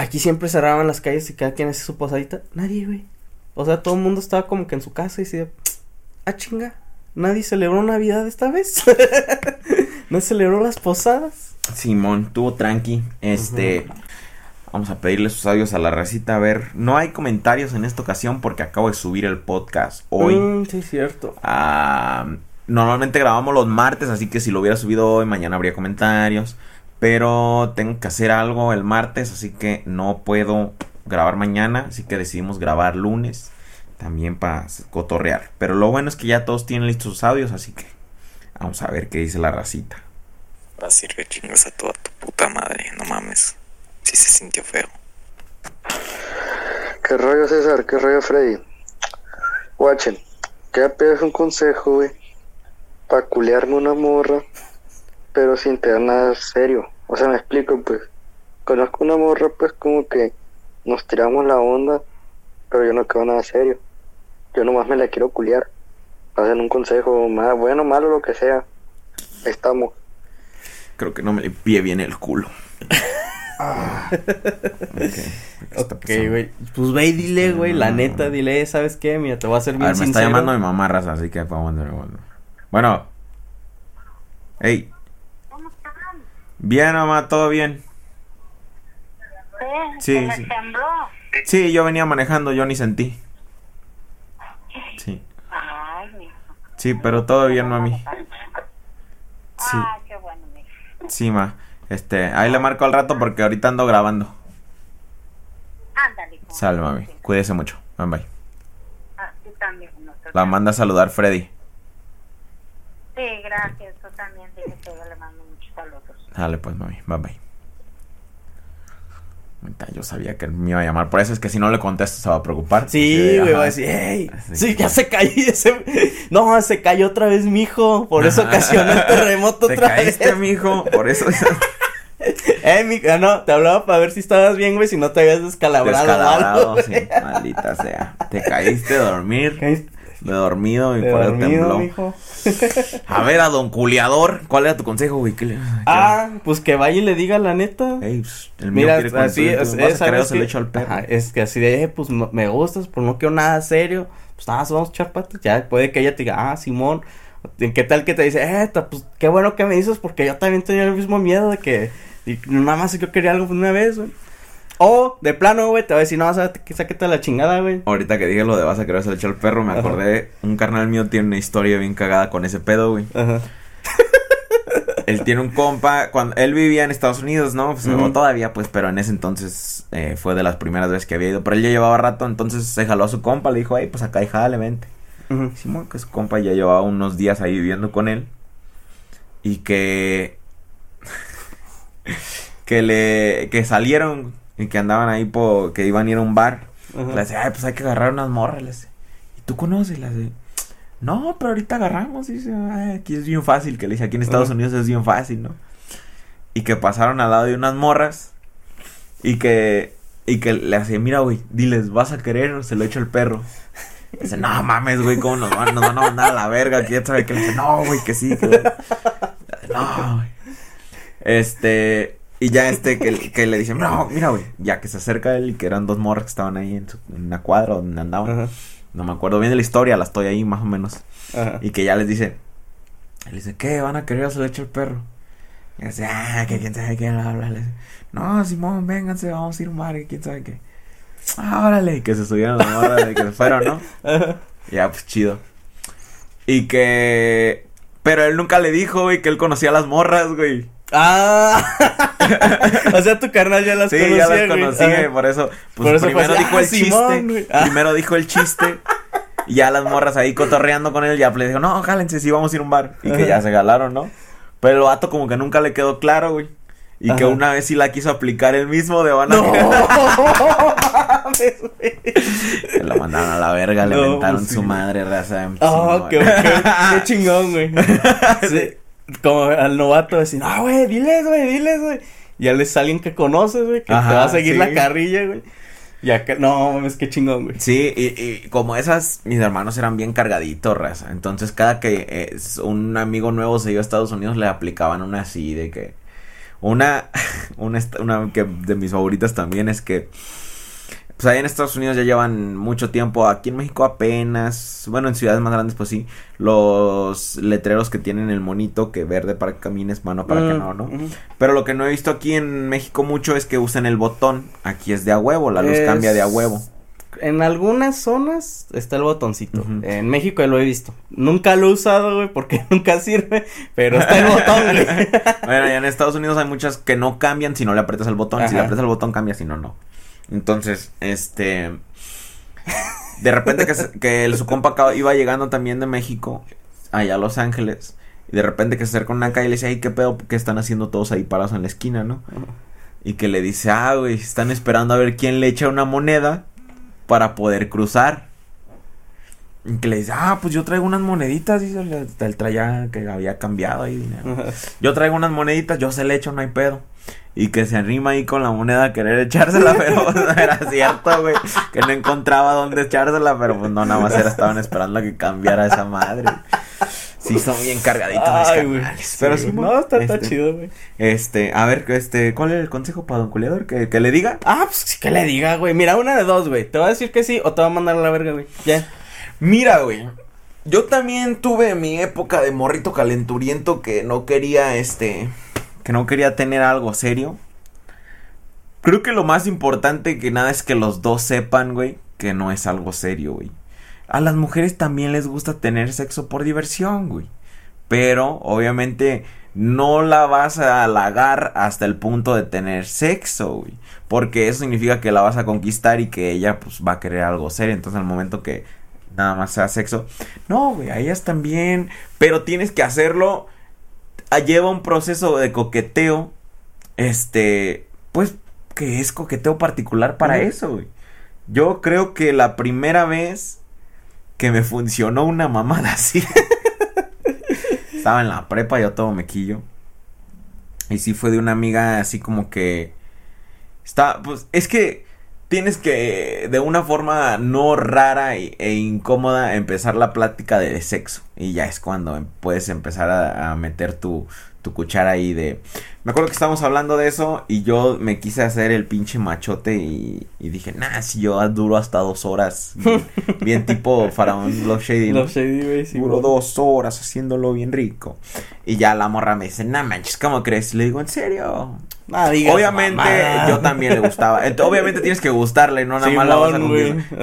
Aquí siempre cerraban las calles y cada quien hacía su posadita. Nadie, güey. O sea, todo el mundo estaba como que en su casa y decía, ah, chinga, nadie celebró Navidad esta vez. [laughs] no celebró las posadas. Simón, tuvo tranqui. Este. Vamos a pedirle sus audios a la racita. A ver, no hay comentarios en esta ocasión porque acabo de subir el podcast hoy. Mm, sí, cierto. Ah, normalmente grabamos los martes, así que si lo hubiera subido hoy, mañana habría comentarios. Pero tengo que hacer algo el martes, así que no puedo grabar mañana. Así que decidimos grabar lunes. También para cotorrear. Pero lo bueno es que ya todos tienen listos sus audios, así que vamos a ver qué dice la racita. Va a que chingas a toda tu puta madre, no mames. Si se sintió feo. ¿Qué rollo César? ¿Qué rollo Freddy? Guachen, ¿qué pedas un consejo, güey? Para culearme una morra, pero sin tener nada serio. O sea, me explico, pues. Conozco una morra, pues, como que nos tiramos la onda, pero yo no quedo nada serio. Yo nomás me la quiero culiar. Hacen un consejo, más bueno, malo, lo que sea. Ahí estamos. Creo que no me limpié bien el culo. Ok, ¿qué está Ok, güey. Pues ve y dile, güey, la neta, dile, ¿sabes qué? Mira, te voy a hacer A bien ver, me está sincero. llamando mi mamá, raza, así que vamos a bueno. Bueno. Hey. Bien, mamá, todo bien. Sí, sí. tembló. Sí, yo venía manejando, yo ni sentí. Sí. Sí, pero todo bien, mami. Sí, Ah, sí, ma. Este, ahí le marco al rato porque ahorita ando grabando. Ándale. hijo. Sal, mami. Cuídese mucho. Bye, bye. Ah, La manda a saludar Freddy. Sí, gracias. Tú también. Dile que yo le mando muchos saludos. Dale, pues, mami. Bye, bye. Yo sabía que me iba a llamar. Por eso es que si no le contesto se va a preocupar. Sí, güey, va a decir, hey, sí, que- ya se cayó ese... [laughs] No, se cayó otra vez mi hijo, por eso ocasionó el terremoto [laughs] Te otra caíste, vez. mijo. Por eso. [laughs] Eh, mi... ah, no, te hablaba para ver si estabas bien, güey, si no te habías descalabrado. algo, Descalabrado, sí. Maldita sea. Te caíste de dormir. Caíste De dormido y de por eso dormido, tembló. mijo. [laughs] A ver, a don culiador. ¿Cuál era tu consejo, güey? ¿Qué le- qué- Ah, pues que vaya y le diga la neta. Pues, el mío Mira, así es, ¿Vas a es, querer o ¿sabes se lo echo al perro? Ajá, es que así de, eh, pues me gustas, pues no quiero nada serio. Pues nada, más vamos a echar patas. Ya puede que ella te diga, ah, Simón. ¿Qué tal que te dice, eh, pues qué bueno que me dices porque yo también tenía el mismo miedo de que y nada más yo quería algo una vez, güey. O de plano, güey, te va a decir, no, sáquete, sáquete la chingada, güey. Ahorita que dije lo de vas a querer echo al perro, me Ajá. acordé. Un carnal mío tiene una historia bien cagada con ese pedo, güey. Ajá. [laughs] Él tiene un compa, cuando él vivía en Estados Unidos, ¿no? Pues, o todavía, pues, pero en ese entonces eh, fue de las primeras veces que había ido. Pero él ya llevaba rato, entonces se jaló a su compa, le dijo, ay, pues acá, jale, vente. Ujú. Simón, que su compa ya llevaba unos días ahí viviendo con él. Y que. [laughs] que le. que salieron y que andaban ahí por. que iban a ir a un bar. Ajá. Le decía, ay, pues hay que agarrar unas morras. Le dice, ¿y tú conoces? Le dice, no, pero ahorita agarramos. Y dice, "Ay, aquí es bien fácil. Que le dice, aquí en Estados Ajá. Unidos es bien fácil, ¿no? Y que pasaron al lado de unas morras. Y que. Y que le hace, mira, güey, diles, ¿vas a querer o se lo echo al perro? Dice, no mames, güey, ¿cómo nos van, nos van a mandar a la verga? Que ya sabe que le dice, no, güey, que sí, que no, güey. Este, y ya este que, que le dice, no, mira, güey, ya que se acerca él y que eran dos morras que estaban ahí en, su- en una cuadra donde andaban. Ajá. No me acuerdo bien de la historia, la estoy ahí más o menos. Ajá. Y que ya les dice, le dice, ¿qué? ¿Van a querer o se lo echo al perro? Y dice, ah, que quién sabe qué, bla, bla, no, Simón, vénganse, vamos a ir a un bar, y quién sabe qué. Ah, órale, y que se subieron las morras y que se fueron, ¿no? Ajá. Ya, pues chido. Y que. Pero él nunca le dijo, güey, que él conocía a las morras, güey. Ah, [laughs] o sea, tu carnal ya las Sí, conocía, ya las güey. conocí, Ajá. güey, por eso. Pues Por eso fue primero dijo ah, el Simón, chiste. Ah. [laughs] Primero dijo el chiste. Y ya las morras ahí cotorreando con él, ya le dijo, no, jálense, sí, vamos a ir a un bar. Y que ya se jalaron, ¿no? Pero el vato como que nunca le quedó claro, güey. Y que una vez sí la quiso aplicar él mismo de van a No. [laughs] Se la mandaron a la verga, le No, mentaron pues sí. su madre, raza. Ah, chingón. qué, qué, qué chingón, güey. Sí, como al novato decir, ah, güey, diles, güey, diles, güey. Ya es alguien que conoces, güey, que Ajá, te va a seguir sí. la carrilla, güey. Y acá, no, mames, qué chingón, güey. Sí, y, y como esas, mis hermanos eran bien cargaditos, raza. Entonces, cada que eh, un amigo nuevo se iba a Estados Unidos, le aplicaban una así de que. Una, [laughs] una, una que de mis favoritas también es que. Pues ahí en Estados Unidos ya llevan mucho tiempo. Aquí en México apenas. Bueno, en ciudades más grandes, pues sí. Los letreros que tienen el monito que verde para que camines, mano para que Mm, no, ¿no? ujú. Pero lo que no he visto aquí en México mucho es que usen el botón. Aquí es de a huevo, la luz Es- cambia de a huevo. En algunas zonas está el botoncito. En México ya lo he visto. Nunca lo he usado, güey, porque [laughs] nunca sirve. Pero está el botón, güey. [laughs] Bueno, ya en Estados Unidos hay muchas que no cambian si no le aprietas el botón. Si le Ajá. aprietas el botón cambia, si no, no. Entonces, este... De repente que, que el, su compa iba llegando también de México, allá a Los Ángeles. Y de repente que se acerca una calle y le dice, ay, qué pedo, ¿qué están haciendo todos ahí parados en la esquina, no? Y que le dice, ah, güey, están esperando a ver quién le echa una moneda para poder cruzar. Y que le dice, ah, pues yo traigo unas moneditas, dice, el, el traía que había cambiado ahí dinero. Yo traigo unas moneditas, yo se le echo, no hay pedo. Y que se arrima ahí con la moneda a querer echársela, [laughs] pero no era cierto, güey. Que no encontraba dónde echársela, pero pues no, nada más era, estaban esperando a que cambiara esa madre. Sí, son bien cargaditos mis Ay, güey. carnales, Pero sí, no, está, está este, chido, güey. Este, a ver, este, ¿cuál es el consejo para don Culeador? ¿Que, que le diga? Ah, pues sí que le diga, güey. Mira, una de dos, güey. Te va a decir que sí o te va a mandar a la verga, güey. Ya. Mira, güey. Yo también tuve mi época de morrito calenturiento que no quería, este, que no quería tener algo serio. Creo que lo más importante que nada es que los dos sepan, güey, que no es algo serio, güey. A las mujeres también les gusta tener sexo por diversión, güey. Pero, obviamente, no la vas a halagar hasta el punto de tener sexo, güey. Porque eso significa que la vas a conquistar y que ella, pues, va a querer algo serio. Entonces, al momento que nada más sea sexo. No, güey, a ellas también. Pero tienes que hacerlo. Lleva un proceso de coqueteo. Este. Pues que es coqueteo particular para eso, güey. Yo creo que la primera vez que me funcionó una mamada [laughs] así. Estaba en la prepa, yo todo mequillo. Y sí fue de una amiga así como que. Está, pues, es que tienes que, de una forma no rara y- e, incómoda, empezar la plática de sexo. Y ya es cuando em- puedes empezar a, a meter tu, tu cuchara ahí de... Me acuerdo que estábamos hablando de eso y yo me quise hacer el pinche machote y, y dije, nah, si yo duro hasta dos horas. [laughs] Bien, bien tipo faraón Love Shady. Los Shady, güey, sí. Güey. dos horas haciéndolo bien rico. Y ya la morra me dice, nah manches, ¿cómo crees? Le digo, ¿en serio? Ah, digas Obviamente yo también le gustaba. [laughs] Ent- obviamente tienes que gustarle, no nada más la vas a.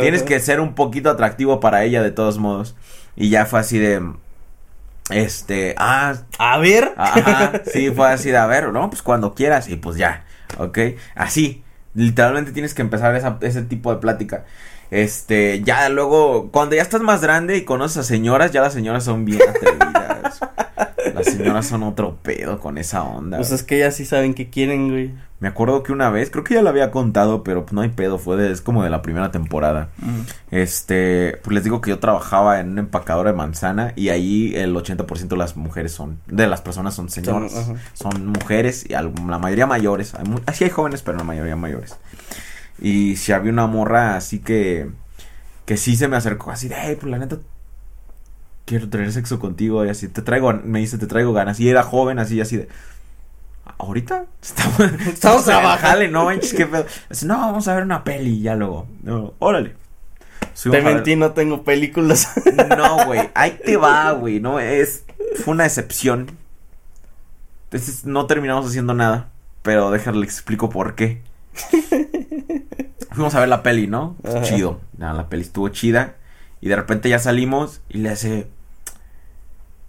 Tienes que ser un poquito atractivo para ella de todos modos. Y ya fue así de este, ah, A ver. ajá, [laughs] sí, fue así de a ver, no, pues cuando quieras y pues ya, ¿ok? Así, literalmente tienes que empezar esa- ese tipo de plática. Este, ya luego, cuando ya estás más grande y conoces a señoras, ya las señoras son bien atrevidas. [laughs] Señoras son otro pedo con esa onda. Pues güey. es que ellas sí saben qué quieren, güey. Me acuerdo que una vez, creo que ya lo había contado, pero pues no hay pedo, fue de, es como de la primera temporada. Este, pues les digo que yo trabajaba en una empacadora de manzana y ahí el 80% de las mujeres son, de las personas son señoras, Son, mujeres y al- la mayoría mayores, hay así hay jóvenes, pero la mayoría mayores. Y si había una morra así que, que sí se me acercó así de, hey, pues la neta, quiero tener sexo contigo y así, te traigo, me dice, te traigo ganas. Y era joven así, así de, ¿ahorita? Estamos, [laughs] estamos jale, no manches, qué pedo. Dice, no, vamos a ver una peli y ya luego, no, órale. Subimos Te mentí, no tengo películas. [laughs] no, güey, ahí te va, [laughs] güey, no es, fue una excepción. Entonces no terminamos haciendo nada, pero déjale explico por qué. Fuimos a ver la peli, ¿no? Ajá. Chido, la peli estuvo chida y de repente ya salimos y le hace, "Pues,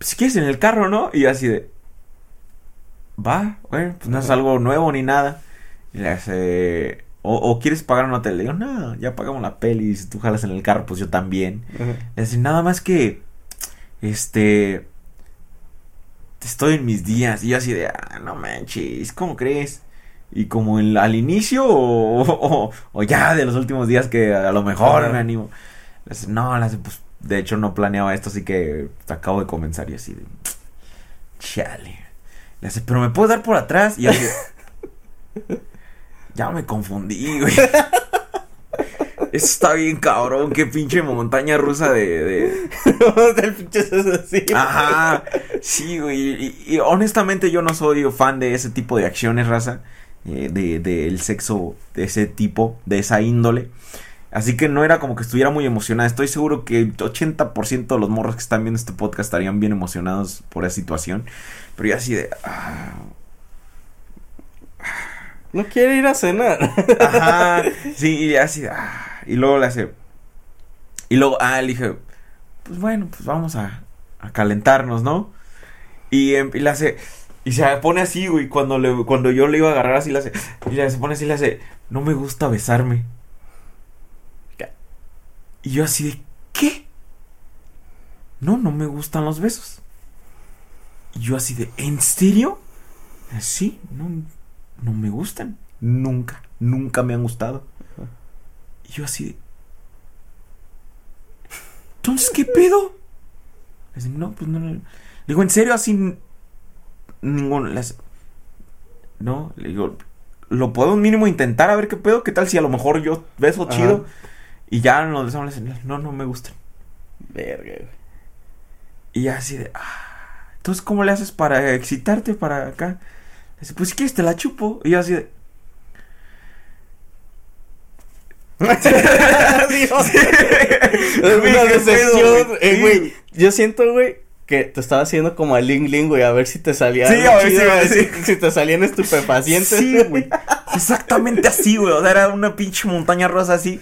si quieres en el carro, ¿no? Y yo así de, va, bueno, pues no es algo nuevo ni nada. Y le hace, o, o quieres pagar un hotel. Le digo, no, ya pagamos la peli. Si tú jalas en el carro, pues yo también. Le dice, nada más que, este, estoy en mis días. Y yo así de, ah, no manches, ¿cómo crees? Y como al inicio o, o- o ya de los últimos días que a lo mejor me animo. Le dice, no, le hace, pues de hecho no planeaba esto, así que acabo de comenzar y así de... chale. Le hace, pero me puedes dar por atrás. Y así, ya me confundí, güey. [laughs] Eso está bien cabrón, qué pinche montaña rusa de... de... [laughs] Del pinche así. Ajá, sí, güey. Y, y honestamente yo no soy fan de ese tipo de acciones, raza. eh, de, del sexo de ese tipo, de esa índole. Así que no era como que estuviera muy emocionada. Estoy seguro que el 80% de los morros que están viendo este podcast estarían bien emocionados por esa situación. Pero yo así de... ah, No quiere ir a cenar. Ajá, [laughs] sí, y así, ah, y luego le hace, y luego, ah, le dije, pues bueno, pues vamos a, a calentarnos, ¿no? Y, em, y le hace, y se pone así, güey, cuando, le, cuando yo le iba a agarrar así, le hace, y le, se pone así, le hace, no me gusta besarme. Y yo así de, ¿qué? No, no me gustan los besos. Y yo así de, ¿en serio? Sí, no, no me gustan. Nunca, nunca me han gustado. Y yo así de... Entonces, ¿qué pedo? Dice, no, pues no. no". Le digo, ¿en serio así? Ninguno. hace, No, le digo, ¿lo puedo mínimo intentar a ver qué pedo? ¿Qué tal si a lo mejor yo beso Ajá. chido? Y ya nos besamos, le dice, no, no me gustan. Verga, güey. Y ya así de, ah, entonces, ¿cómo le haces para excitarte para acá? Dice, pues si quieres te la chupo. Y yo así de, [laughs] Dios. [laughs] Es una decepción. Eh, Sí, güey. yo siento, güey, que te estaba haciendo como a Ling Ling, güey, a ver si te salía. Sí, algo a ver chido, si- güey, sí. si, si te salían estupefacientes. Sí, güey. Exactamente así, güey. O sea, era una pinche montaña rosa así.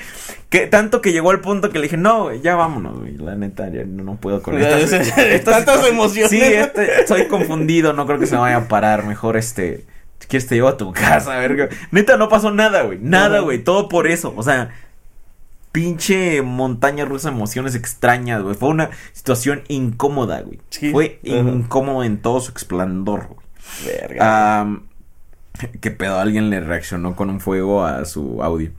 Que tanto que llegó al punto que le dije, no, güey, ya vámonos, güey. La neta, ya no, no puedo con estas, tantas emociones. Sí, este, estoy confundido. No creo que se me vaya a parar. Mejor este. Si quieres te llevo a tu [laughs] casa, verga. Neta, no pasó nada, güey. Nada, güey. Todo por eso. O sea, pinche montaña rusa, emociones extrañas, güey. Fue una situación incómoda, güey. Sí. Fue incómodo en todo su esplendor, güey. Verga. ¿Qué pedo? Alguien le reaccionó con un fuego a su audio.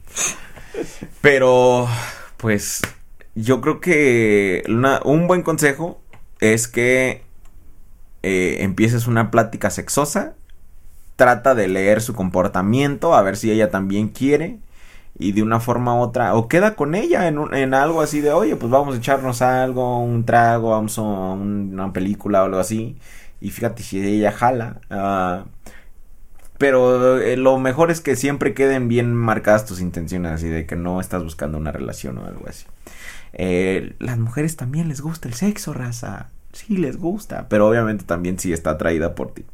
Pero, pues, yo creo que una- un buen consejo es que eh, empieces una plática sexosa. Trata de leer su comportamiento, a ver si ella también quiere. Y de una forma u otra, o queda con ella en, un- en algo así de, oye, pues vamos a echarnos algo, un trago, vamos a un- una película o algo así. Y fíjate si ella jala. ah, pero eh, lo mejor es que siempre queden bien marcadas tus intenciones, así de que no estás buscando una relación o algo así. Eh, las mujeres también les gusta el sexo, raza. Sí, les gusta, pero obviamente también sí está atraída por ti.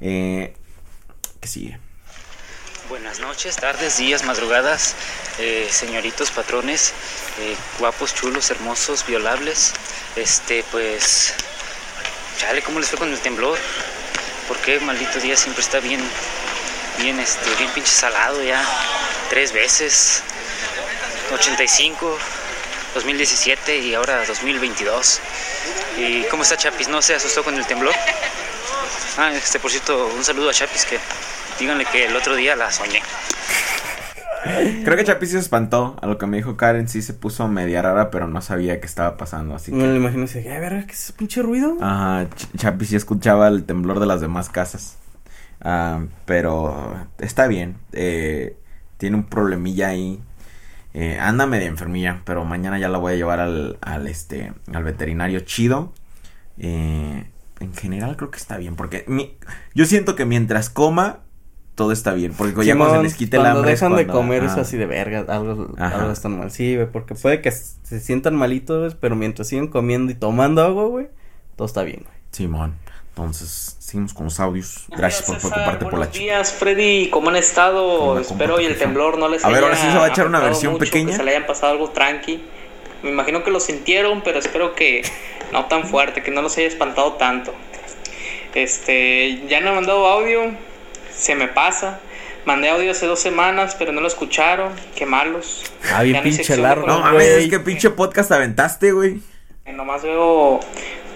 Eh, ¿Qué sigue? Buenas noches, tardes, días, madrugadas, eh, señoritos, patrones, eh, guapos, chulos, hermosos, violables. Este, pues, chale, ¿cómo les fue con el temblor? ¿Por qué maldito día siempre está bien, bien, este, bien pinche salado ya? Tres veces, 85, 2017 y ahora 2022. ¿Y cómo está Chapis? ¿No se asustó con el temblor? Ah, este, por cierto, un saludo a Chapis que díganle que el otro día la soñé. Creo que Chapi se espantó. A lo que me dijo Karen, sí se puso media rara, pero no sabía qué estaba pasando. Así Me lo que. imagino dice, "Ay, verga, ¿qué es ese pinche ruido? Ajá, Ch- Chapi sí escuchaba el temblor de las demás casas. Ah, pero está bien. eh, tiene un problemilla ahí. Eh, anda media enfermilla, pero mañana ya la voy a llevar al, al este, al veterinario chido. Eh, en general creo que está bien, porque mi- yo siento que mientras coma, todo está bien. Porque ya cuando se Simón, les quite el cuando hambre. es dejan de comer es ajá. así de verga, algo, Ajá. algo están mal. Sí, güey, porque puede que se sientan malitos, pero mientras siguen comiendo y tomando agua, güey, todo está bien, güey. Simón. Entonces, seguimos con los audios. Gracias por preocuparte por la Buenos chica. días, Freddy. ¿Cómo han estado? Espero y el temblor no les A ver, haya ahora sí se va a echar una versión mucho, pequeña. Que se le hayan pasado algo tranqui. Me imagino que lo sintieron, pero espero que no tan fuerte, que no los haya espantado tanto. Este, ya no he mandado audio, se me pasa. Mandé audio hace dos semanas, pero no lo escucharon. Qué malos. Ah, bien pinche largo, No mames, es que pinche podcast aventaste, güey. Nomás veo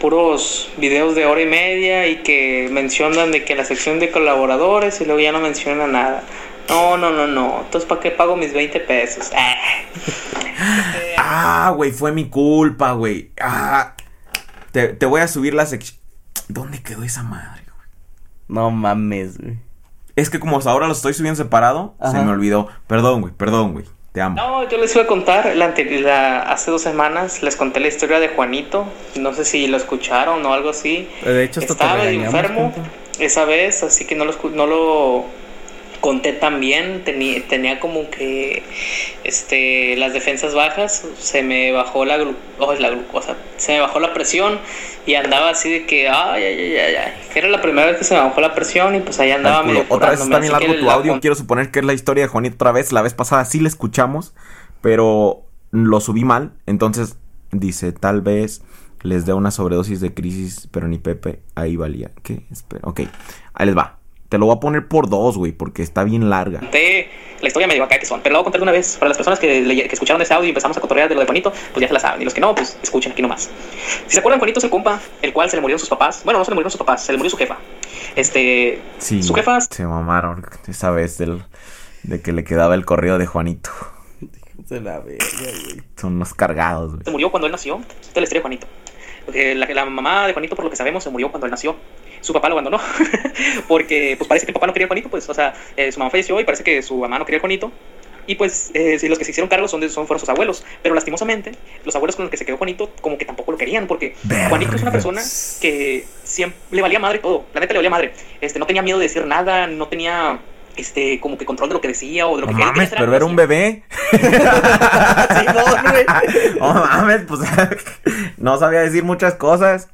puros videos de hora y media y que mencionan de que la sección de colaboradores y luego ya no mencionan nada. No, no, no, no. Entonces, ¿para qué pago mis 20 pesos? Ah. [laughs] Ah, güey, fue mi culpa, güey. Ah, te, te voy a subir la sección. ¿Dónde quedó esa madre, güey? No mames, güey. Es que como ahora lo estoy subiendo separado, se me olvidó. Perdón, güey, perdón, güey. Te amo. No, yo les iba a contar, la, la- hace dos semanas les conté la historia de Juanito, no sé si lo escucharon o algo así. De hecho, hasta Estaba medio enfermo esa vez, así que no lo, escu- no lo conté tan bien, tenía, tenía como que este, las defensas bajas, se me bajó la, glu- oh, la glucosa, se me bajó la presión y andaba así de que, ay, ay, ay, ay. Era la primera vez que se me bajó la presión y pues ahí andaba medio Otra vez está bien largo tu la audio. Quiero suponer que es la historia de Juanito otra vez. La vez pasada sí la escuchamos, pero lo subí mal. Entonces dice, tal vez les dé una sobredosis de crisis, pero ni Pepe ahí valía. ¿Qué? Espera, ok. Ahí les va. Te lo voy a poner por dos, güey, porque está bien larga. la historia medio acá que son, pero la voy a contar de una vez. Para las personas que, le- que escucharon ese audio y empezamos a cotorrear de lo de Juanito, pues ya se la saben. Y los que no, pues escuchen aquí nomás. Si se acuerdan, Juanito es el compa, el cual se le murieron sus papás. Bueno, no se le murieron sus papás, se le murió su jefa. Este, Sí, su jefa se mamaron esa vez del, de que le quedaba el correo de Juanito. De la güey. Son unos cargados, güey. se murió cuando él nació. Esta es la historia de Juanito. Porque la, la mamá de Juanito, por lo que sabemos, se murió cuando él nació. Su papá lo abandonó. [laughs] porque pues parece que el papá no quería a Juanito, pues, o sea, eh, su mamá falleció y parece que su mamá no quería a Juanito. Y pues eh, los que se hicieron cargo son, de- son fueron sus abuelos. Pero lastimosamente, los abuelos con los que se quedó Juanito, como que tampoco lo querían. Porque Juanito es una persona que siempre le valía madre todo. La neta le valía madre. Este, no tenía miedo de decir nada, no tenía este como que control de lo que decía o de lo No que mames, Quería pero era un bebé. [laughs] [laughs] No mames, pues no sabía decir muchas cosas.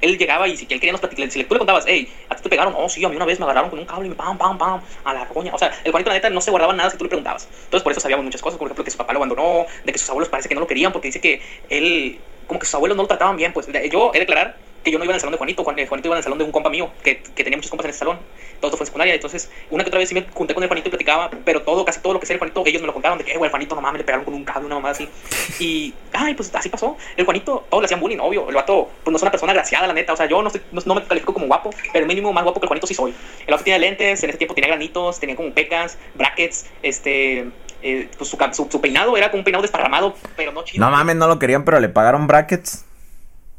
Él llegaba y si él quería nos platicar, si tú le contabas, hey, a ti te pegaron, oh, sí, a mí una vez me agarraron con un cable y me pam, pam, pam, a la coña. O sea, el Juanito, la neta, no se guardaba nada si tú le preguntabas. Entonces, por eso sabíamos muchas cosas, por ejemplo, que su papá lo abandonó, de que sus abuelos parece que no lo querían, porque dice que él, como que sus abuelos no lo trataban bien. Pues yo he de declarar que yo no iba en el salón de Juanito, Juan- eh, Juanito iba en el salón de un compa mío, que, que tenía muchos compas en ese salón. Todo fue en secundaria, entonces, una que otra vez sí me junté con el Juanito y platicaba, pero todo, casi todo lo que sea el Juanito, ellos me lo contaron, de que, eh, güey, el Juanito, no mames, le pegaron con un cable, una mamá así. [laughs] Y, ay, pues así pasó. El Juanito, todos le hacían bullying, obvio. El vato, pues no es una persona graciada, la neta. O sea, yo no, sé- no, no me califico como guapo, pero mínimo más guapo que el Juanito sí soy. El vato tiene lentes, en ese tiempo tenía granitos, tenía como pecas, brackets, este. eh, pues su, su, su peinado era como un peinado desparramado, pero no chido. No mames, no lo querían, pero le pagaron brackets.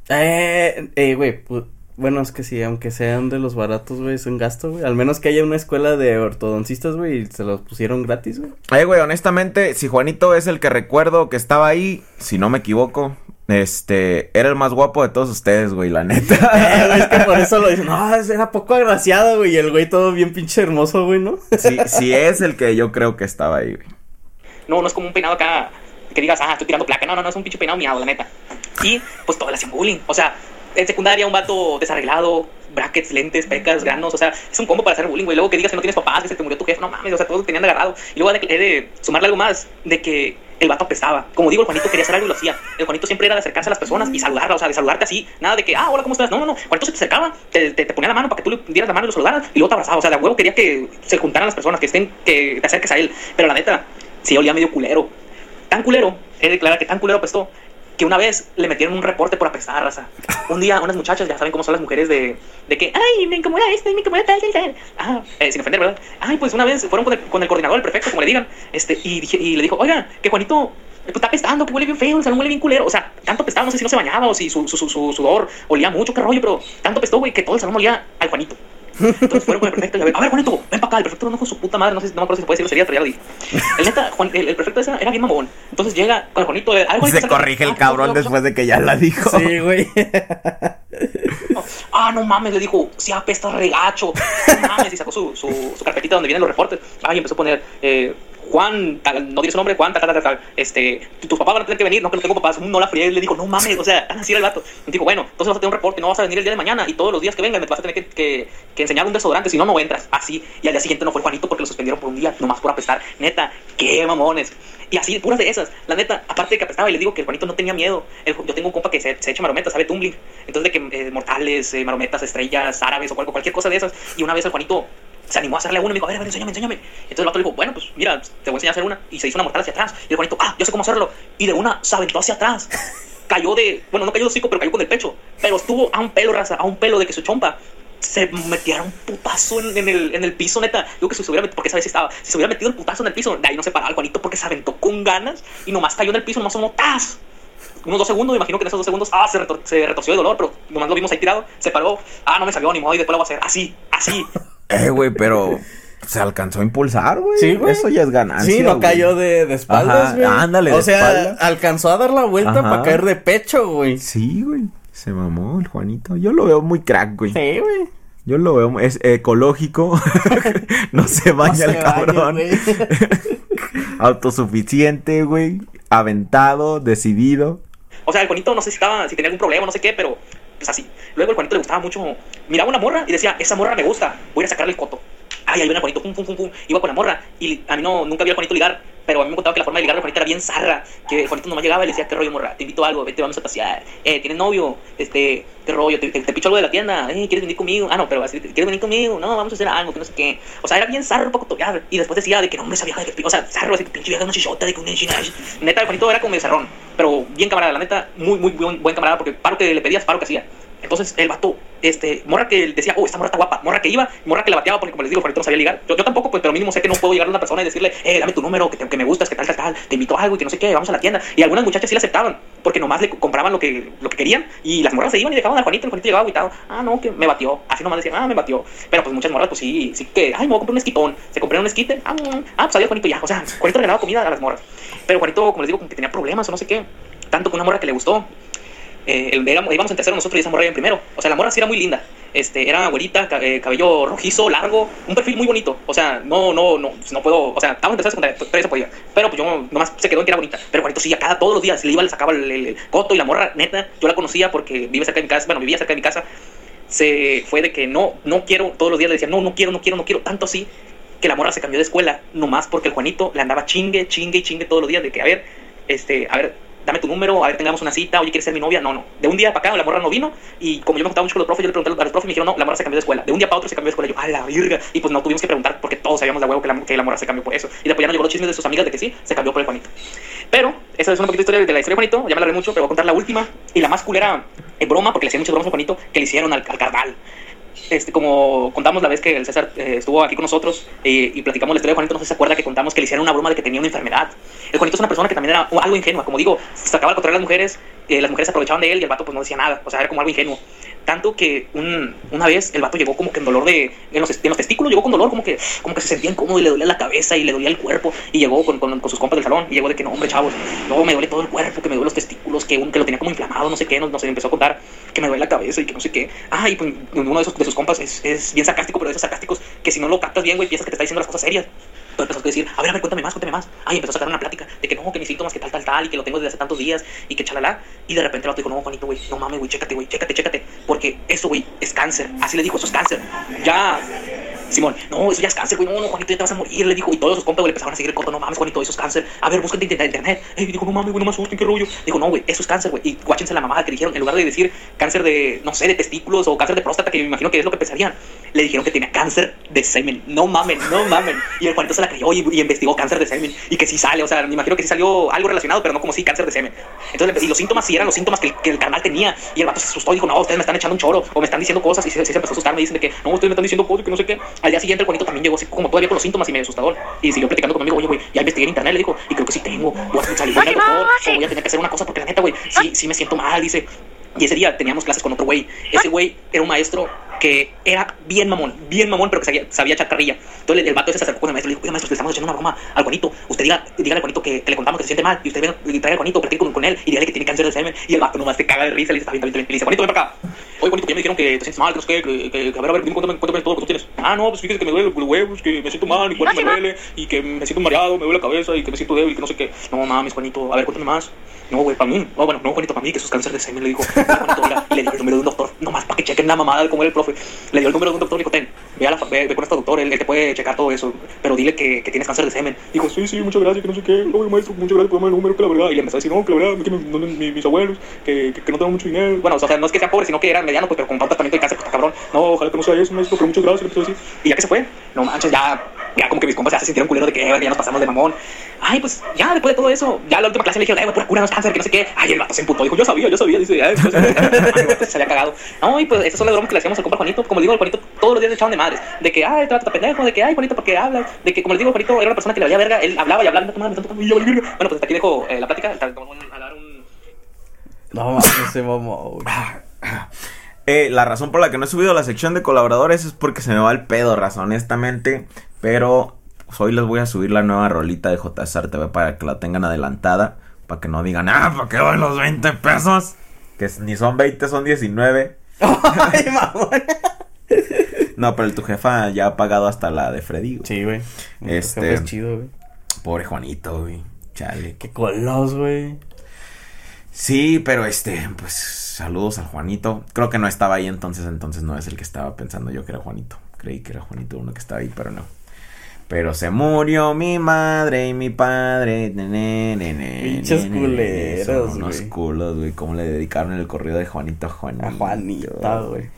Eh, eh, güey, bueno, es que sí, aunque sean de los baratos, güey, es un gasto, güey. Al menos que haya una escuela de ortodoncistas, güey, y se los pusieron gratis, güey. Ay, güey, honestamente, si Juanito es el que recuerdo que estaba ahí, si no me equivoco, este, era el más guapo de todos ustedes, güey, la neta. [laughs] Eh, güey, es que por eso lo dicen, [laughs] no, era poco agraciado, güey, y el güey todo bien pinche hermoso, güey, ¿no? Sí, sí es el que yo creo que estaba ahí, güey. No, no es como un peinado acá que digas, ah, estoy tirando placa. No, no, no, es un pinche peinado miado, la neta. Y pues todo le hacían bullying. O sea, en secundaria un vato desarreglado, brackets, lentes, pecas, granos. O sea, es un combo para hacer bullying, güey. Luego que digas que no tienes papás, que se te murió tu jefe, no mames, o sea, todos lo tenían agarrado. Y luego he de, sumarle algo más de que el vato apestaba. Como digo, el Juanito quería hacer algo y lo hacía. El Juanito siempre era de acercarse a las personas y saludarlas, o sea, de saludarte así. Nada de que, ah, hola, ¿cómo estás? No, no, no. Juanito se te acercaba, te, te, te ponía la mano para que tú le dieras la mano y lo saludaras y luego te abrazaba. O sea, de huevo quería que se juntaran las personas, que estén, que te acerques a él. Pero la neta, sí olía medio culero. Tan culero, he de declarar que tan culero apestó, que una vez le metieron un reporte por apestar, raza. Un día, unas muchachas, ya saben cómo son las mujeres de, de que, ay, me incomoda esto, me incomoda tal, tal, tal. Ah, eh, sin ofender, ¿verdad? Ay, pues una vez fueron con el, con el coordinador, el prefecto, como le digan, este, y, dije, y le dijo, oiga, que Juanito pues, está apestando, que huele bien feo, el salón huele bien culero. O sea, tanto apestaba, no sé si no se bañaba o si su, su, su, su sudor olía mucho, qué rollo, pero tanto apestó, güey, que todo el salón olía al Juanito. Entonces fueron con el prefecto y a ver, a ver, Juanito, ven para acá. El prefecto no fue su puta madre, no sé, no me acuerdo si se puede decirlo, sería, pero ya lo dije. El neta, Juan, el, el prefecto ese era bien mamón. Entonces llega con el Juanito, a ver, Juanito, Se corrige el Ah, cabrón después de que ya la dijo. Sí, güey. [laughs] Ah, no mames, le dijo, si apesta regacho. No mames, y sacó su, su, su carpetita donde vienen los reportes. Ah, y empezó a poner, eh, Juan, tal, no diré su nombre, Juan, tal, tal, tal. Este, tu- tus papás van a tener que venir, no que no tengo papás. No la friegue, le dijo, no mames, o sea, [laughs] así era el vato. Y dijo, bueno, entonces vas a tener un reporte, no vas a venir el día de mañana y todos los días que vengan me vas a tener que, que, que enseñar un desodorante, si no, no entras. Así. Y al día siguiente no fue Juanito porque lo suspendieron por un día, nomás por apestar. Neta, qué mamones. Y así, puras de esas. La neta, aparte de que apestaba, y les digo que el Juanito no tenía miedo. El- yo tengo un compa que se, se echa marometas, sabe tumbling. Entonces, de que eh, mortales, eh, marometas, estrellas, árabes o cual- cualquier cosa de esas. Y una vez el Juanito se animó a hacerle uno y me dijo, a ver, a ver, enséñame, enséñame. Entonces el vato le dijo, bueno, pues mira, te voy a enseñar a hacer una. Y se hizo una mortal hacia atrás. Y el Juanito, ah, yo sé cómo hacerlo. Y de una se aventó hacia atrás. [laughs] Cayó de, bueno, no cayó de hocico, pero cayó con el pecho. Pero estuvo a un pelo, raza, a un pelo de que su chompa se metiera un putazo en, en el, en el piso, neta. Digo que si se hubiera metido, porque esa vez estaba, si se hubiera metido el putazo en el piso, de ahí no se paraba el Juanito porque se aventó con ganas y nomás cayó en el piso, nomás sonó ¡tas! unos dos segundos, me imagino que en esos dos segundos, ah, se, retor- se retorció de dolor, pero nomás lo vimos ahí tirado, se paró, ah, no me salió ni modo, y después lo voy a hacer así, así. Eh, güey, pero se alcanzó a impulsar, güey. Sí, güey. Eso ya es ganancia. Sí, no güey. cayó de, de espaldas, Ajá, güey. ándale, O de sea, espaldas. alcanzó a dar la vuelta Ajá. para caer de pecho, güey. Sí, güey. Se mamó el Juanito. Yo lo veo muy crack, güey. Sí, güey. Yo lo veo, es ecológico. [laughs] no se baña se el cabrón. güey. [laughs] Autosuficiente, güey. Aventado, decidido. O sea, el Juanito no sé si estaba, si tenía algún problema, no sé qué, pero pues así. Luego el Juanito le gustaba mucho, miraba una morra y decía, esa morra me gusta, voy a sacarle el coto. Ay, ahí viene el Juanito, pum, pum, pum, pum. Iba con la morra y a mí no, nunca vi al Juanito ligar, pero a mí me contaba que la forma de ligar del Juanito era bien zarra. Que el Juanito nomás llegaba y le decía, qué rollo, morra, te invito a algo, vete, vamos a pasear. Eh, ¿tienes novio? Este, qué rollo, te, te, te picho algo de la tienda. Eh, ¿quieres venir conmigo? Ah, no, pero así, ¿quieres venir conmigo? No, vamos a hacer algo, que no sé qué. O sea, era bien zarro para cotorear. Y después decía de que no, hombre, esa vieja de que, o sea, zarro, así que pinche vieja, una chichota, de que una china. Neta, Juanito era como de zarrón, pero bien camarada, la neta, muy, muy buen, buen camarada, porque paro que le pedías, paro que hacía. Entonces el vato, este, morra que decía, oh, esta morra está guapa, morra que iba, morra que la bateaba, porque como les digo, Juanito no sabía ligar. Yo, yo tampoco, pues, pero mínimo sé que no puedo llegar a una persona y decirle, eh, dame tu número, que, te- que me gustas, que tal, tal, tal, te invito a algo y que no sé qué, vamos a la tienda. Y algunas muchachas sí la aceptaban, porque nomás le compraban lo que, lo que querían, y las morras se iban y dejaban al Juanito, el Juanito llegaba agüitado, ah, no, que me batió, así nomás decían, ah, me batió. Pero pues muchas morras, pues sí, sí que, ay, me voy a comprar un esquitón, se compraron un esquite, ah, mm, ah, pues salió Juanito ya, o sea, Juanito regalaba comida a las morras. Pero Juanito, como les digo, como que tenía problemas o no sé qué, tanto que una morra que le gustó, eh, éramos- íbamos en tercero nosotros y esa morra iba en primero. O sea, la morra sí era muy linda. Este, era ca- eh, cabello rojizo, largo, un perfil muy bonito. O sea, no, no, no, pues, no puedo, o sea, estábamos en tercera secundaria, todavía se podía. Pero pues yo nomás se quedó en que era bonita. Pero Juanito sí, a cada, todos los días le iba, le sacaba el, el- el coto y la morra, neta, yo la conocía porque vive cerca de mi casa, bueno, vivía cerca de mi casa. Se fue de que no, no quiero, todos los días le decía, no, no quiero, no quiero, no quiero, tanto así que la morra se cambió de escuela, nomás porque el Juanito le andaba chingue, chingue y chingue todos los días de que, a ver, este, a ver, dame tu número, a ver, tengamos una cita, oye, ¿quieres ser mi novia? No, no. De un día para acá la morra no vino y como yo me juntaba mucho con los profes, yo le pregunté a los profes y me dijeron, no, la morra se cambió de escuela. De un día para otro se cambió de escuela. Yo, a la virga. Y pues no tuvimos que preguntar porque todos sabíamos de huevo que la, que la morra se cambió por eso. Y después ya nos llegó los chismes de sus amigas de que sí, se cambió por el Juanito. Pero, esa es una poquita historia de la historia de Juanito, ya me la mucho, pero voy a contar la última y la más culera eh, broma, porque le hacían muchas bromas a Juanito, que le hicieron al, al carnal. Este, como contamos la vez que el César eh, estuvo aquí con nosotros y platicamos la historia de Juanito, no sé se acuerda que contamos que le hicieron una broma de que tenía una enfermedad. El Juanito es una persona que también era algo ingenua, como digo, sacaba al contrario a las mujeres, eh, las mujeres se aprovechaban de él y el vato pues no decía nada, o sea, era como algo ingenuo. Tanto que un- una vez el vato llegó como que en dolor de. En los, en los testículos llegó con dolor, como que, como que se sentía incómodo y le dolía la cabeza y le dolía el cuerpo. Y llegó con, con, con sus compas del salón y llegó de que no, hombre, chavos, no, me duele todo el cuerpo, que me duele los testículos, que, un, que lo tenía como inflamado, no sé qué, nos, nos empezó a contar que me duele la cabeza y que no sé qué. Ah, y pues uno de, esos, de sus compas es, es bien sarcástico, pero de esos sarcásticos que si no lo captas bien, güey, piensas que te está diciendo las cosas serias. Empezó a decir, a ver, a ver, cuéntame más, cuéntame más. Ay, empezó a sacar una plática de que no, que mis síntomas, que tal, tal, tal, y que lo tengo desde hace tantos días, y que chalala. Y de repente el vato dijo, no, Juanito, güey, no mames, güey, chécate, güey, chécate, chécate. Porque eso, güey, es cáncer. Así le dijo, eso es cáncer. Ya, Simón, no, eso ya es cáncer, güey, no, no, Juanito, ya te vas a morir, le dijo. Y todos sus compas, güey, empezaron a seguir el coto, no mames, Juanito, eso es cáncer. A ver, búscate en internet. internet. Y dijo, no mames, güey, no me asusten, qué rollo. Dijo, no, güey, eso es cáncer, güey. Y guáchense la mamada que dijeron, en lugar de decir cáncer de, no sé, de testículos o cáncer de próstata, que me imagino que es lo que pensarían, le dijeron que tenía cáncer de semen. No mamen, no mamen. Y el Juanito se la creyó y, y investigó cáncer de semen. Y que sí sale, o sea, me imagino que sí salió algo relacionado, pero no como sí cáncer de semen. Entonces, y los síntomas sí eran los síntomas que, que el canal tenía. Y el vato se asustó y dijo, no, ustedes me están echando un choro o me están diciendo cosas. Y se, se empezó a asustar, me dicen de que, no, ustedes me están diciendo cosas que no sé qué. Al día siguiente el Juanito también llegó así como todavía con los síntomas y medio asustador. Y siguió platicando conmigo, oye, güey, ya investigué en internet, le dijo, y creo que sí tengo. Voy a salir voy al doctor o voy a tener que hacer una cosa porque la neta, güey, sí, sí me siento mal, dice. Y ese día teníamos clases con otro güey. Ese güey era un maestro que era bien mamón, bien mamón, pero que sabía, sabía. Entonces el, vato ese se acercó con el maestro y le dijo, oye maestro, le estamos echando una broma al Juanito. Usted diga, dígale al Juanito que, que le contamos que se siente mal. Y usted venga traiga al Juanito, platique con, con él y dígale que tiene cáncer de semen. Y el vato nomás se caga de risa, le dice, está bien, está bien, le dice, Juanito, ven para acá. Oye, Juanito, que ya me dijeron que te sientes mal, que no sé qué, que, que, que a ver, a ver, dime, cuéntame, cuéntame todo lo que tú tienes. Ah, no, pues fíjese que me duele los huevos, que me siento mal, mi cuerpo me duele, y que me siento mareado, me duele la cabeza, y que me siento débil, que no sé qué. No mames, Juanito, a ver, cuéntame más. No, güey, para mí. No, bueno, no, Juanito, para mí, que eso es cáncer de semen. Le dijo, [laughs] le dio el número de un doctor, nomás para que chequen la mamada de cómo era el profe. Le dio el número de un doctor y dijo, ve, la, ve, ve con este doctor, él, te puede checar todo eso, pero dile que, que tienes cáncer de semen. Dijo, sí, sí, muchas gracias, que no sé qué, oye, maestro, muchas gracias por darme el número, que la verdad. Y le empezó a decir, no, que la verdad, que mi- mis abuelos, que, que, no tengo mucho dinero. Bueno, o sea, no es que sea pobre, sino que era mediano, pues, pero con tratamiento de cáncer, pues, cabrón. No, ojalá que no sea eso, maestro, pero muchas gracias, le empezó decir. Y ya que se fue, no manches, ya, ya como que mis compas ya se sintieron culero de que "Eh, ya nos pasamos de mamón. Ay, pues ya después de todo eso, ya la última clase le ay, güey, pura cura, no es cáncer, que no sé qué. Ay, el vato se emputó, dijo, yo sabía, yo sabía, dice, el [laughs] vato se había cagado. No, y pues esas son las bromas que le hacíamos al compa Juanito. Como les digo, Juanito todos los días le echaban de madres. De que, ay, trata pendejo, de que, ay, Juanito, ¿por qué hablas? De que, como les digo, Juanito era una persona que le valía verga, él hablaba y hablaba, me tocaba, me tocaba, y yo. Bueno, pues hasta aquí dejo eh, la plática, a dar un No se mamó. [laughs] Eh, la razón por la que no he subido la sección de colaboradores es porque se me va el pedo, razón, honestamente. Pero pues, hoy les voy a subir la nueva rolita de JSR TV para que la tengan adelantada. Para que no digan, ah, ¿para qué doy los 20 pesos? Que ni son 20, son 19. [laughs] Ay, mamón. No, pero el tu jefa ya ha pagado hasta la de Freddy. güey. Sí, güey. Este- Es chido, güey. Pobre Juanito, güey. Chale. Qué colos, güey. Sí, pero este, pues saludos al Juanito. Creo que no estaba ahí entonces, entonces no es el que estaba pensando yo que era Juanito. Creí que era Juanito uno que estaba ahí, pero no. Pero se murió mi madre y mi padre. Ne, ne, ne, ne, Pinches culeros, Son unos güey. culos, güey. ¿Cómo le dedicaron el corrido de Juanito a Juanito? A Juanita, güey.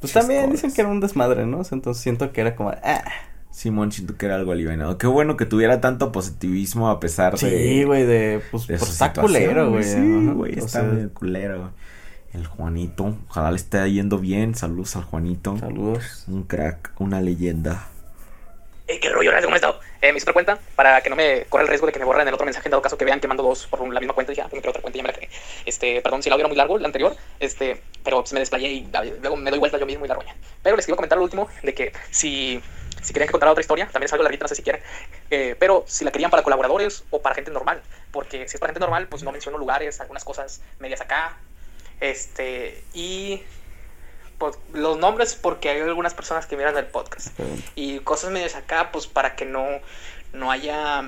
Pues también cosas. dicen que era un desmadre, ¿no? Entonces siento que era como, ah. Simón, siento que era algo alivianado. Qué bueno que tuviera tanto positivismo a pesar de. Sí, güey, de, pues, de está culero, güey. Sí, güey, está culero. El Juanito, ojalá le esté yendo bien. Saludos al Juanito. Saludos. Un crack, una leyenda. Eh, ¿Qué rollo? ¿Cómo he estado? Eh, me hice otra cuenta para que no me corra el riesgo de que me borren el otro mensaje en dado caso que vean que mando dos por la misma cuenta. Y ya, tengo que crear otra cuenta y ya me la creé. Este, perdón si el audio era muy largo, el anterior. Este, pero pues me desplayé y ah, luego me doy vuelta yo mismo y la roña. Pero les quiero comentar lo último de que si, si querían que contara otra historia, también es algo larguita, no sé si quieren. Eh, pero si la querían para colaboradores o para gente normal. Porque si es para gente normal, pues no menciono lugares, algunas cosas medias acá. Este, y pues, los nombres porque hay algunas personas que miran el podcast y cosas medias acá pues para que no no haya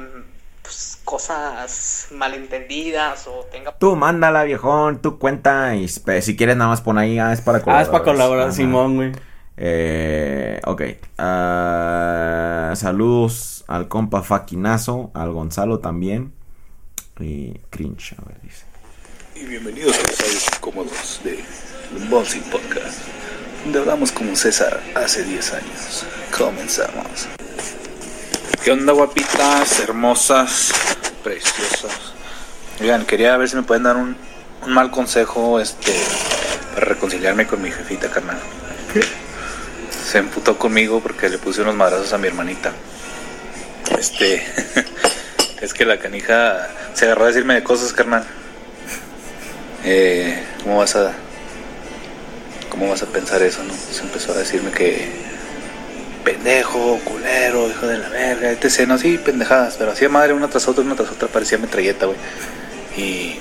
pues, cosas malentendidas o tenga Tú mándala, viejón, tu cuenta. Y si quieres, nada más pon ahí. Ah, es para Ah, colaborar. es para colaborar, Simón, güey. Eh, ok. Ah, saludos al compa Faquinazo, al Gonzalo también. Y cringe, a ver, dice. Y bienvenidos a los incómodos de Bossy Podcast, donde hablamos como César hace 10 años. Comenzamos. ¿Qué onda, guapitas, hermosas, preciosas? Oigan, quería ver si me pueden dar un, un mal consejo este para reconciliarme con mi jefita, carnal. Se emputó conmigo porque le puse unos madrazos a mi hermanita. Este. [laughs] es que la canija se agarró a decirme de cosas, carnal. Eh, ¿Cómo vas a. ¿Cómo vas a pensar eso, no? Se empezó a decirme que pendejo, culero, hijo de la verga, etc. No, sí, pendejadas, pero hacía madre una tras otra, una tras otra, parecía metralleta, güey. Y.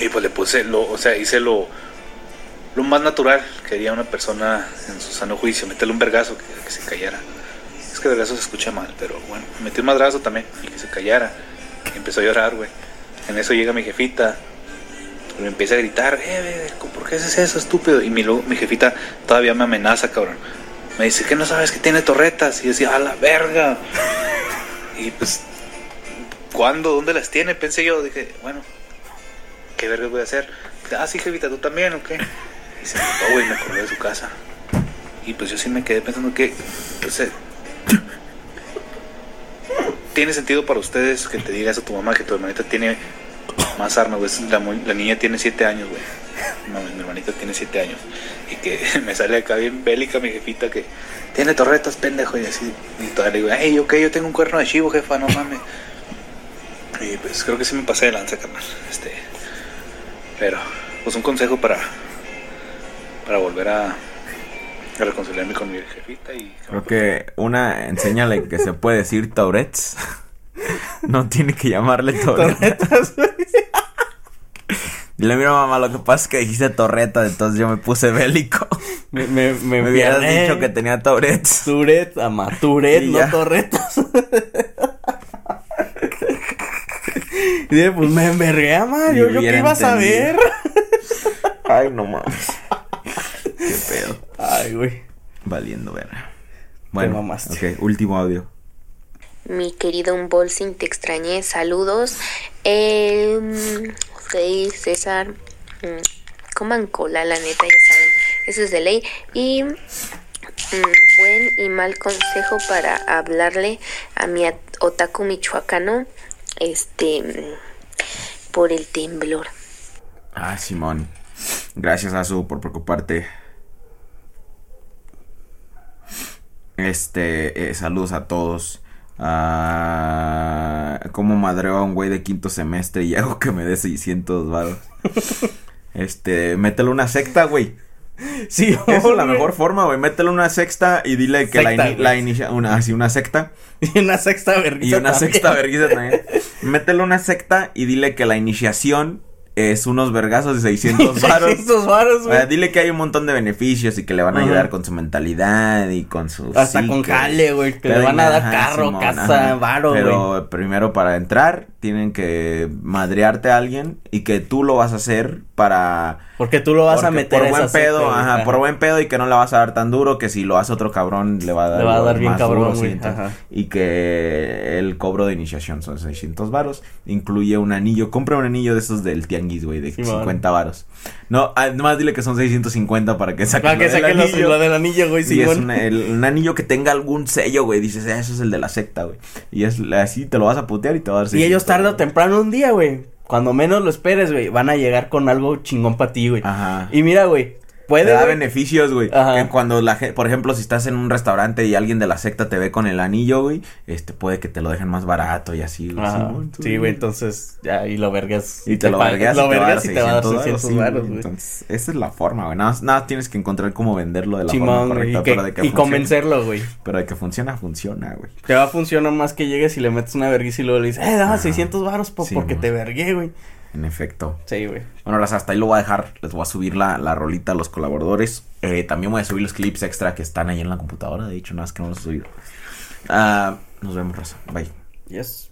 Y pues le puse, lo, o sea, hice lo, lo más natural que haría una persona en su sano juicio, meterle un vergazo que, que se callara. Es que vergazo se escucha mal, pero bueno, metí un madrazo también y que se callara. Y empezó a llorar, güey. En eso llega mi jefita, me empieza a gritar, eh, ¿por qué haces eso, estúpido? Y mi, mi jefita todavía me amenaza, cabrón. Me dice, que no sabes que tiene torretas? Y yo decía, a la verga. [laughs] Y pues, ¿cuándo? ¿Dónde las tiene? Pensé yo, dije, bueno, ¿qué verga voy a hacer? Ah, sí, jefita, ¿tú también o qué? Y se notó, güey, me acordé de su casa. Y pues yo sí me quedé pensando que, pues, eh, tiene sentido para ustedes que te diga eso a tu mamá, que tu hermanita tiene [coughs] más armas, güey. La, la niña tiene 7 años, güey. No, mi hermanita tiene 7 años. Y que [laughs] me sale acá bien bélica mi jefita que tiene torretas, pendejo. Y así. Y todavía le digo, hey, ok, yo tengo un cuerno de chivo, jefa, no mames. Y pues creo que sí me pasé de lanza, carnal. Este. Pero, pues un consejo para. Para volver a. A reconciliarme con mi jefita y. Creo que una, enséñale que se puede decir Tourette's. [laughs] no tiene que llamarle Tourette's. Dile, mira mamá, lo que pasa es que dijiste torreta, entonces yo me puse bélico. Me, me, me, Me hubieras dicho que tenía Tourette's. Tourette, ama, Tourette, Y no torretas. y dije, pues me envergué, ama. Yo, yo qué iba a saber. Ay, no mames. Qué pedo. Ay, güey. Valiendo ver. Bueno, mamaste. ok, último audio. Mi querido Unbolsing, te extrañé. Saludos. Eh, César. mm, Coman cola, la neta, ya saben. Eso es de ley. Y mm, buen y mal consejo para hablarle a mi otaku michoacano. Este. Por el temblor. Ah, Simón. Gracias, Azu, por preocuparte. Este, eh, saludos a todos. Ah, ¿Cómo madreo a un güey de quinto semestre y [laughs] hago que me dé 600 varos? este, métele una secta, güey. Sí, Esa es la mejor forma, güey. Métele una sexta y dile que la, Secta, güey. la inicia... Una, así, una secta. [laughs] Y una sexta vergüenza. Y una sexta vergüenza también. Métele una secta y dile que la iniciación es unos vergazos de [laughs] 600 varos. 600 varos, güey. Dile que hay un montón de beneficios y que le van a Ajá. ayudar con su mentalidad y con su Hasta psique. con jale, güey, que le van a dar ajá, carro, Simón, casa, ajá. varo, Pero primero para entrar tienen que madrearte a alguien y que tú lo vas a hacer para Porque tú lo vas a porque meter por a buen pedo, ajá, ajá. por buen pedo y que no le vas a dar tan duro que si lo hace otro cabrón le va a dar, Le va a dar bien cabrón, duro, sí, ajá. y que el cobro de iniciación son 600 varos, incluye un anillo, compra un anillo de esos del tianguis, güey, de Sí, 50 varos. No, además dile que son 650 para que saquen Para que del saquen los- anillo. lo del anillo, güey, Y es el- un anillo que tenga algún sello, güey, dices, "Ah, eso es el de la secta, güey. Y es así te lo vas a putear y te va a dar Y ellos 600 tarde o temprano un día, güey. Cuando menos lo esperes, güey. Van a llegar con algo chingón para ti, güey. Ajá. Y mira, güey. Te Puede, da güey. beneficios, güey. Ajá. Cuando la gente, por ejemplo, si estás en un restaurante y alguien de la secta te ve con el anillo, güey, este puede que te lo dejen más barato y así, güey. Ajá. Sí, güey, entonces ya y lo vergas. Y te lo vergas, lo te vergas y te va a dar 600 600 varos, sí, varos, güey. Entonces, esa es la forma, güey. Nada, más- nada tienes que encontrar cómo venderlo de la forma correcta. y que- pero de que y funcione. convencerlo, güey. Pero de que funciona, funciona, güey. Te va a funcionar más que llegues y le metes una vergüenza y luego le dices, eh, dame 600 varos po- porque te vergué, güey. En efecto. Sí, güey. Bueno, las hasta ahí lo voy a dejar. Les voy a subir la, la rolita a los colaboradores. Eh, también voy a subir los clips extra que están ahí en la computadora. De hecho, nada más que no los he subido. Ah, nos vemos, Raza. Bye. Yes.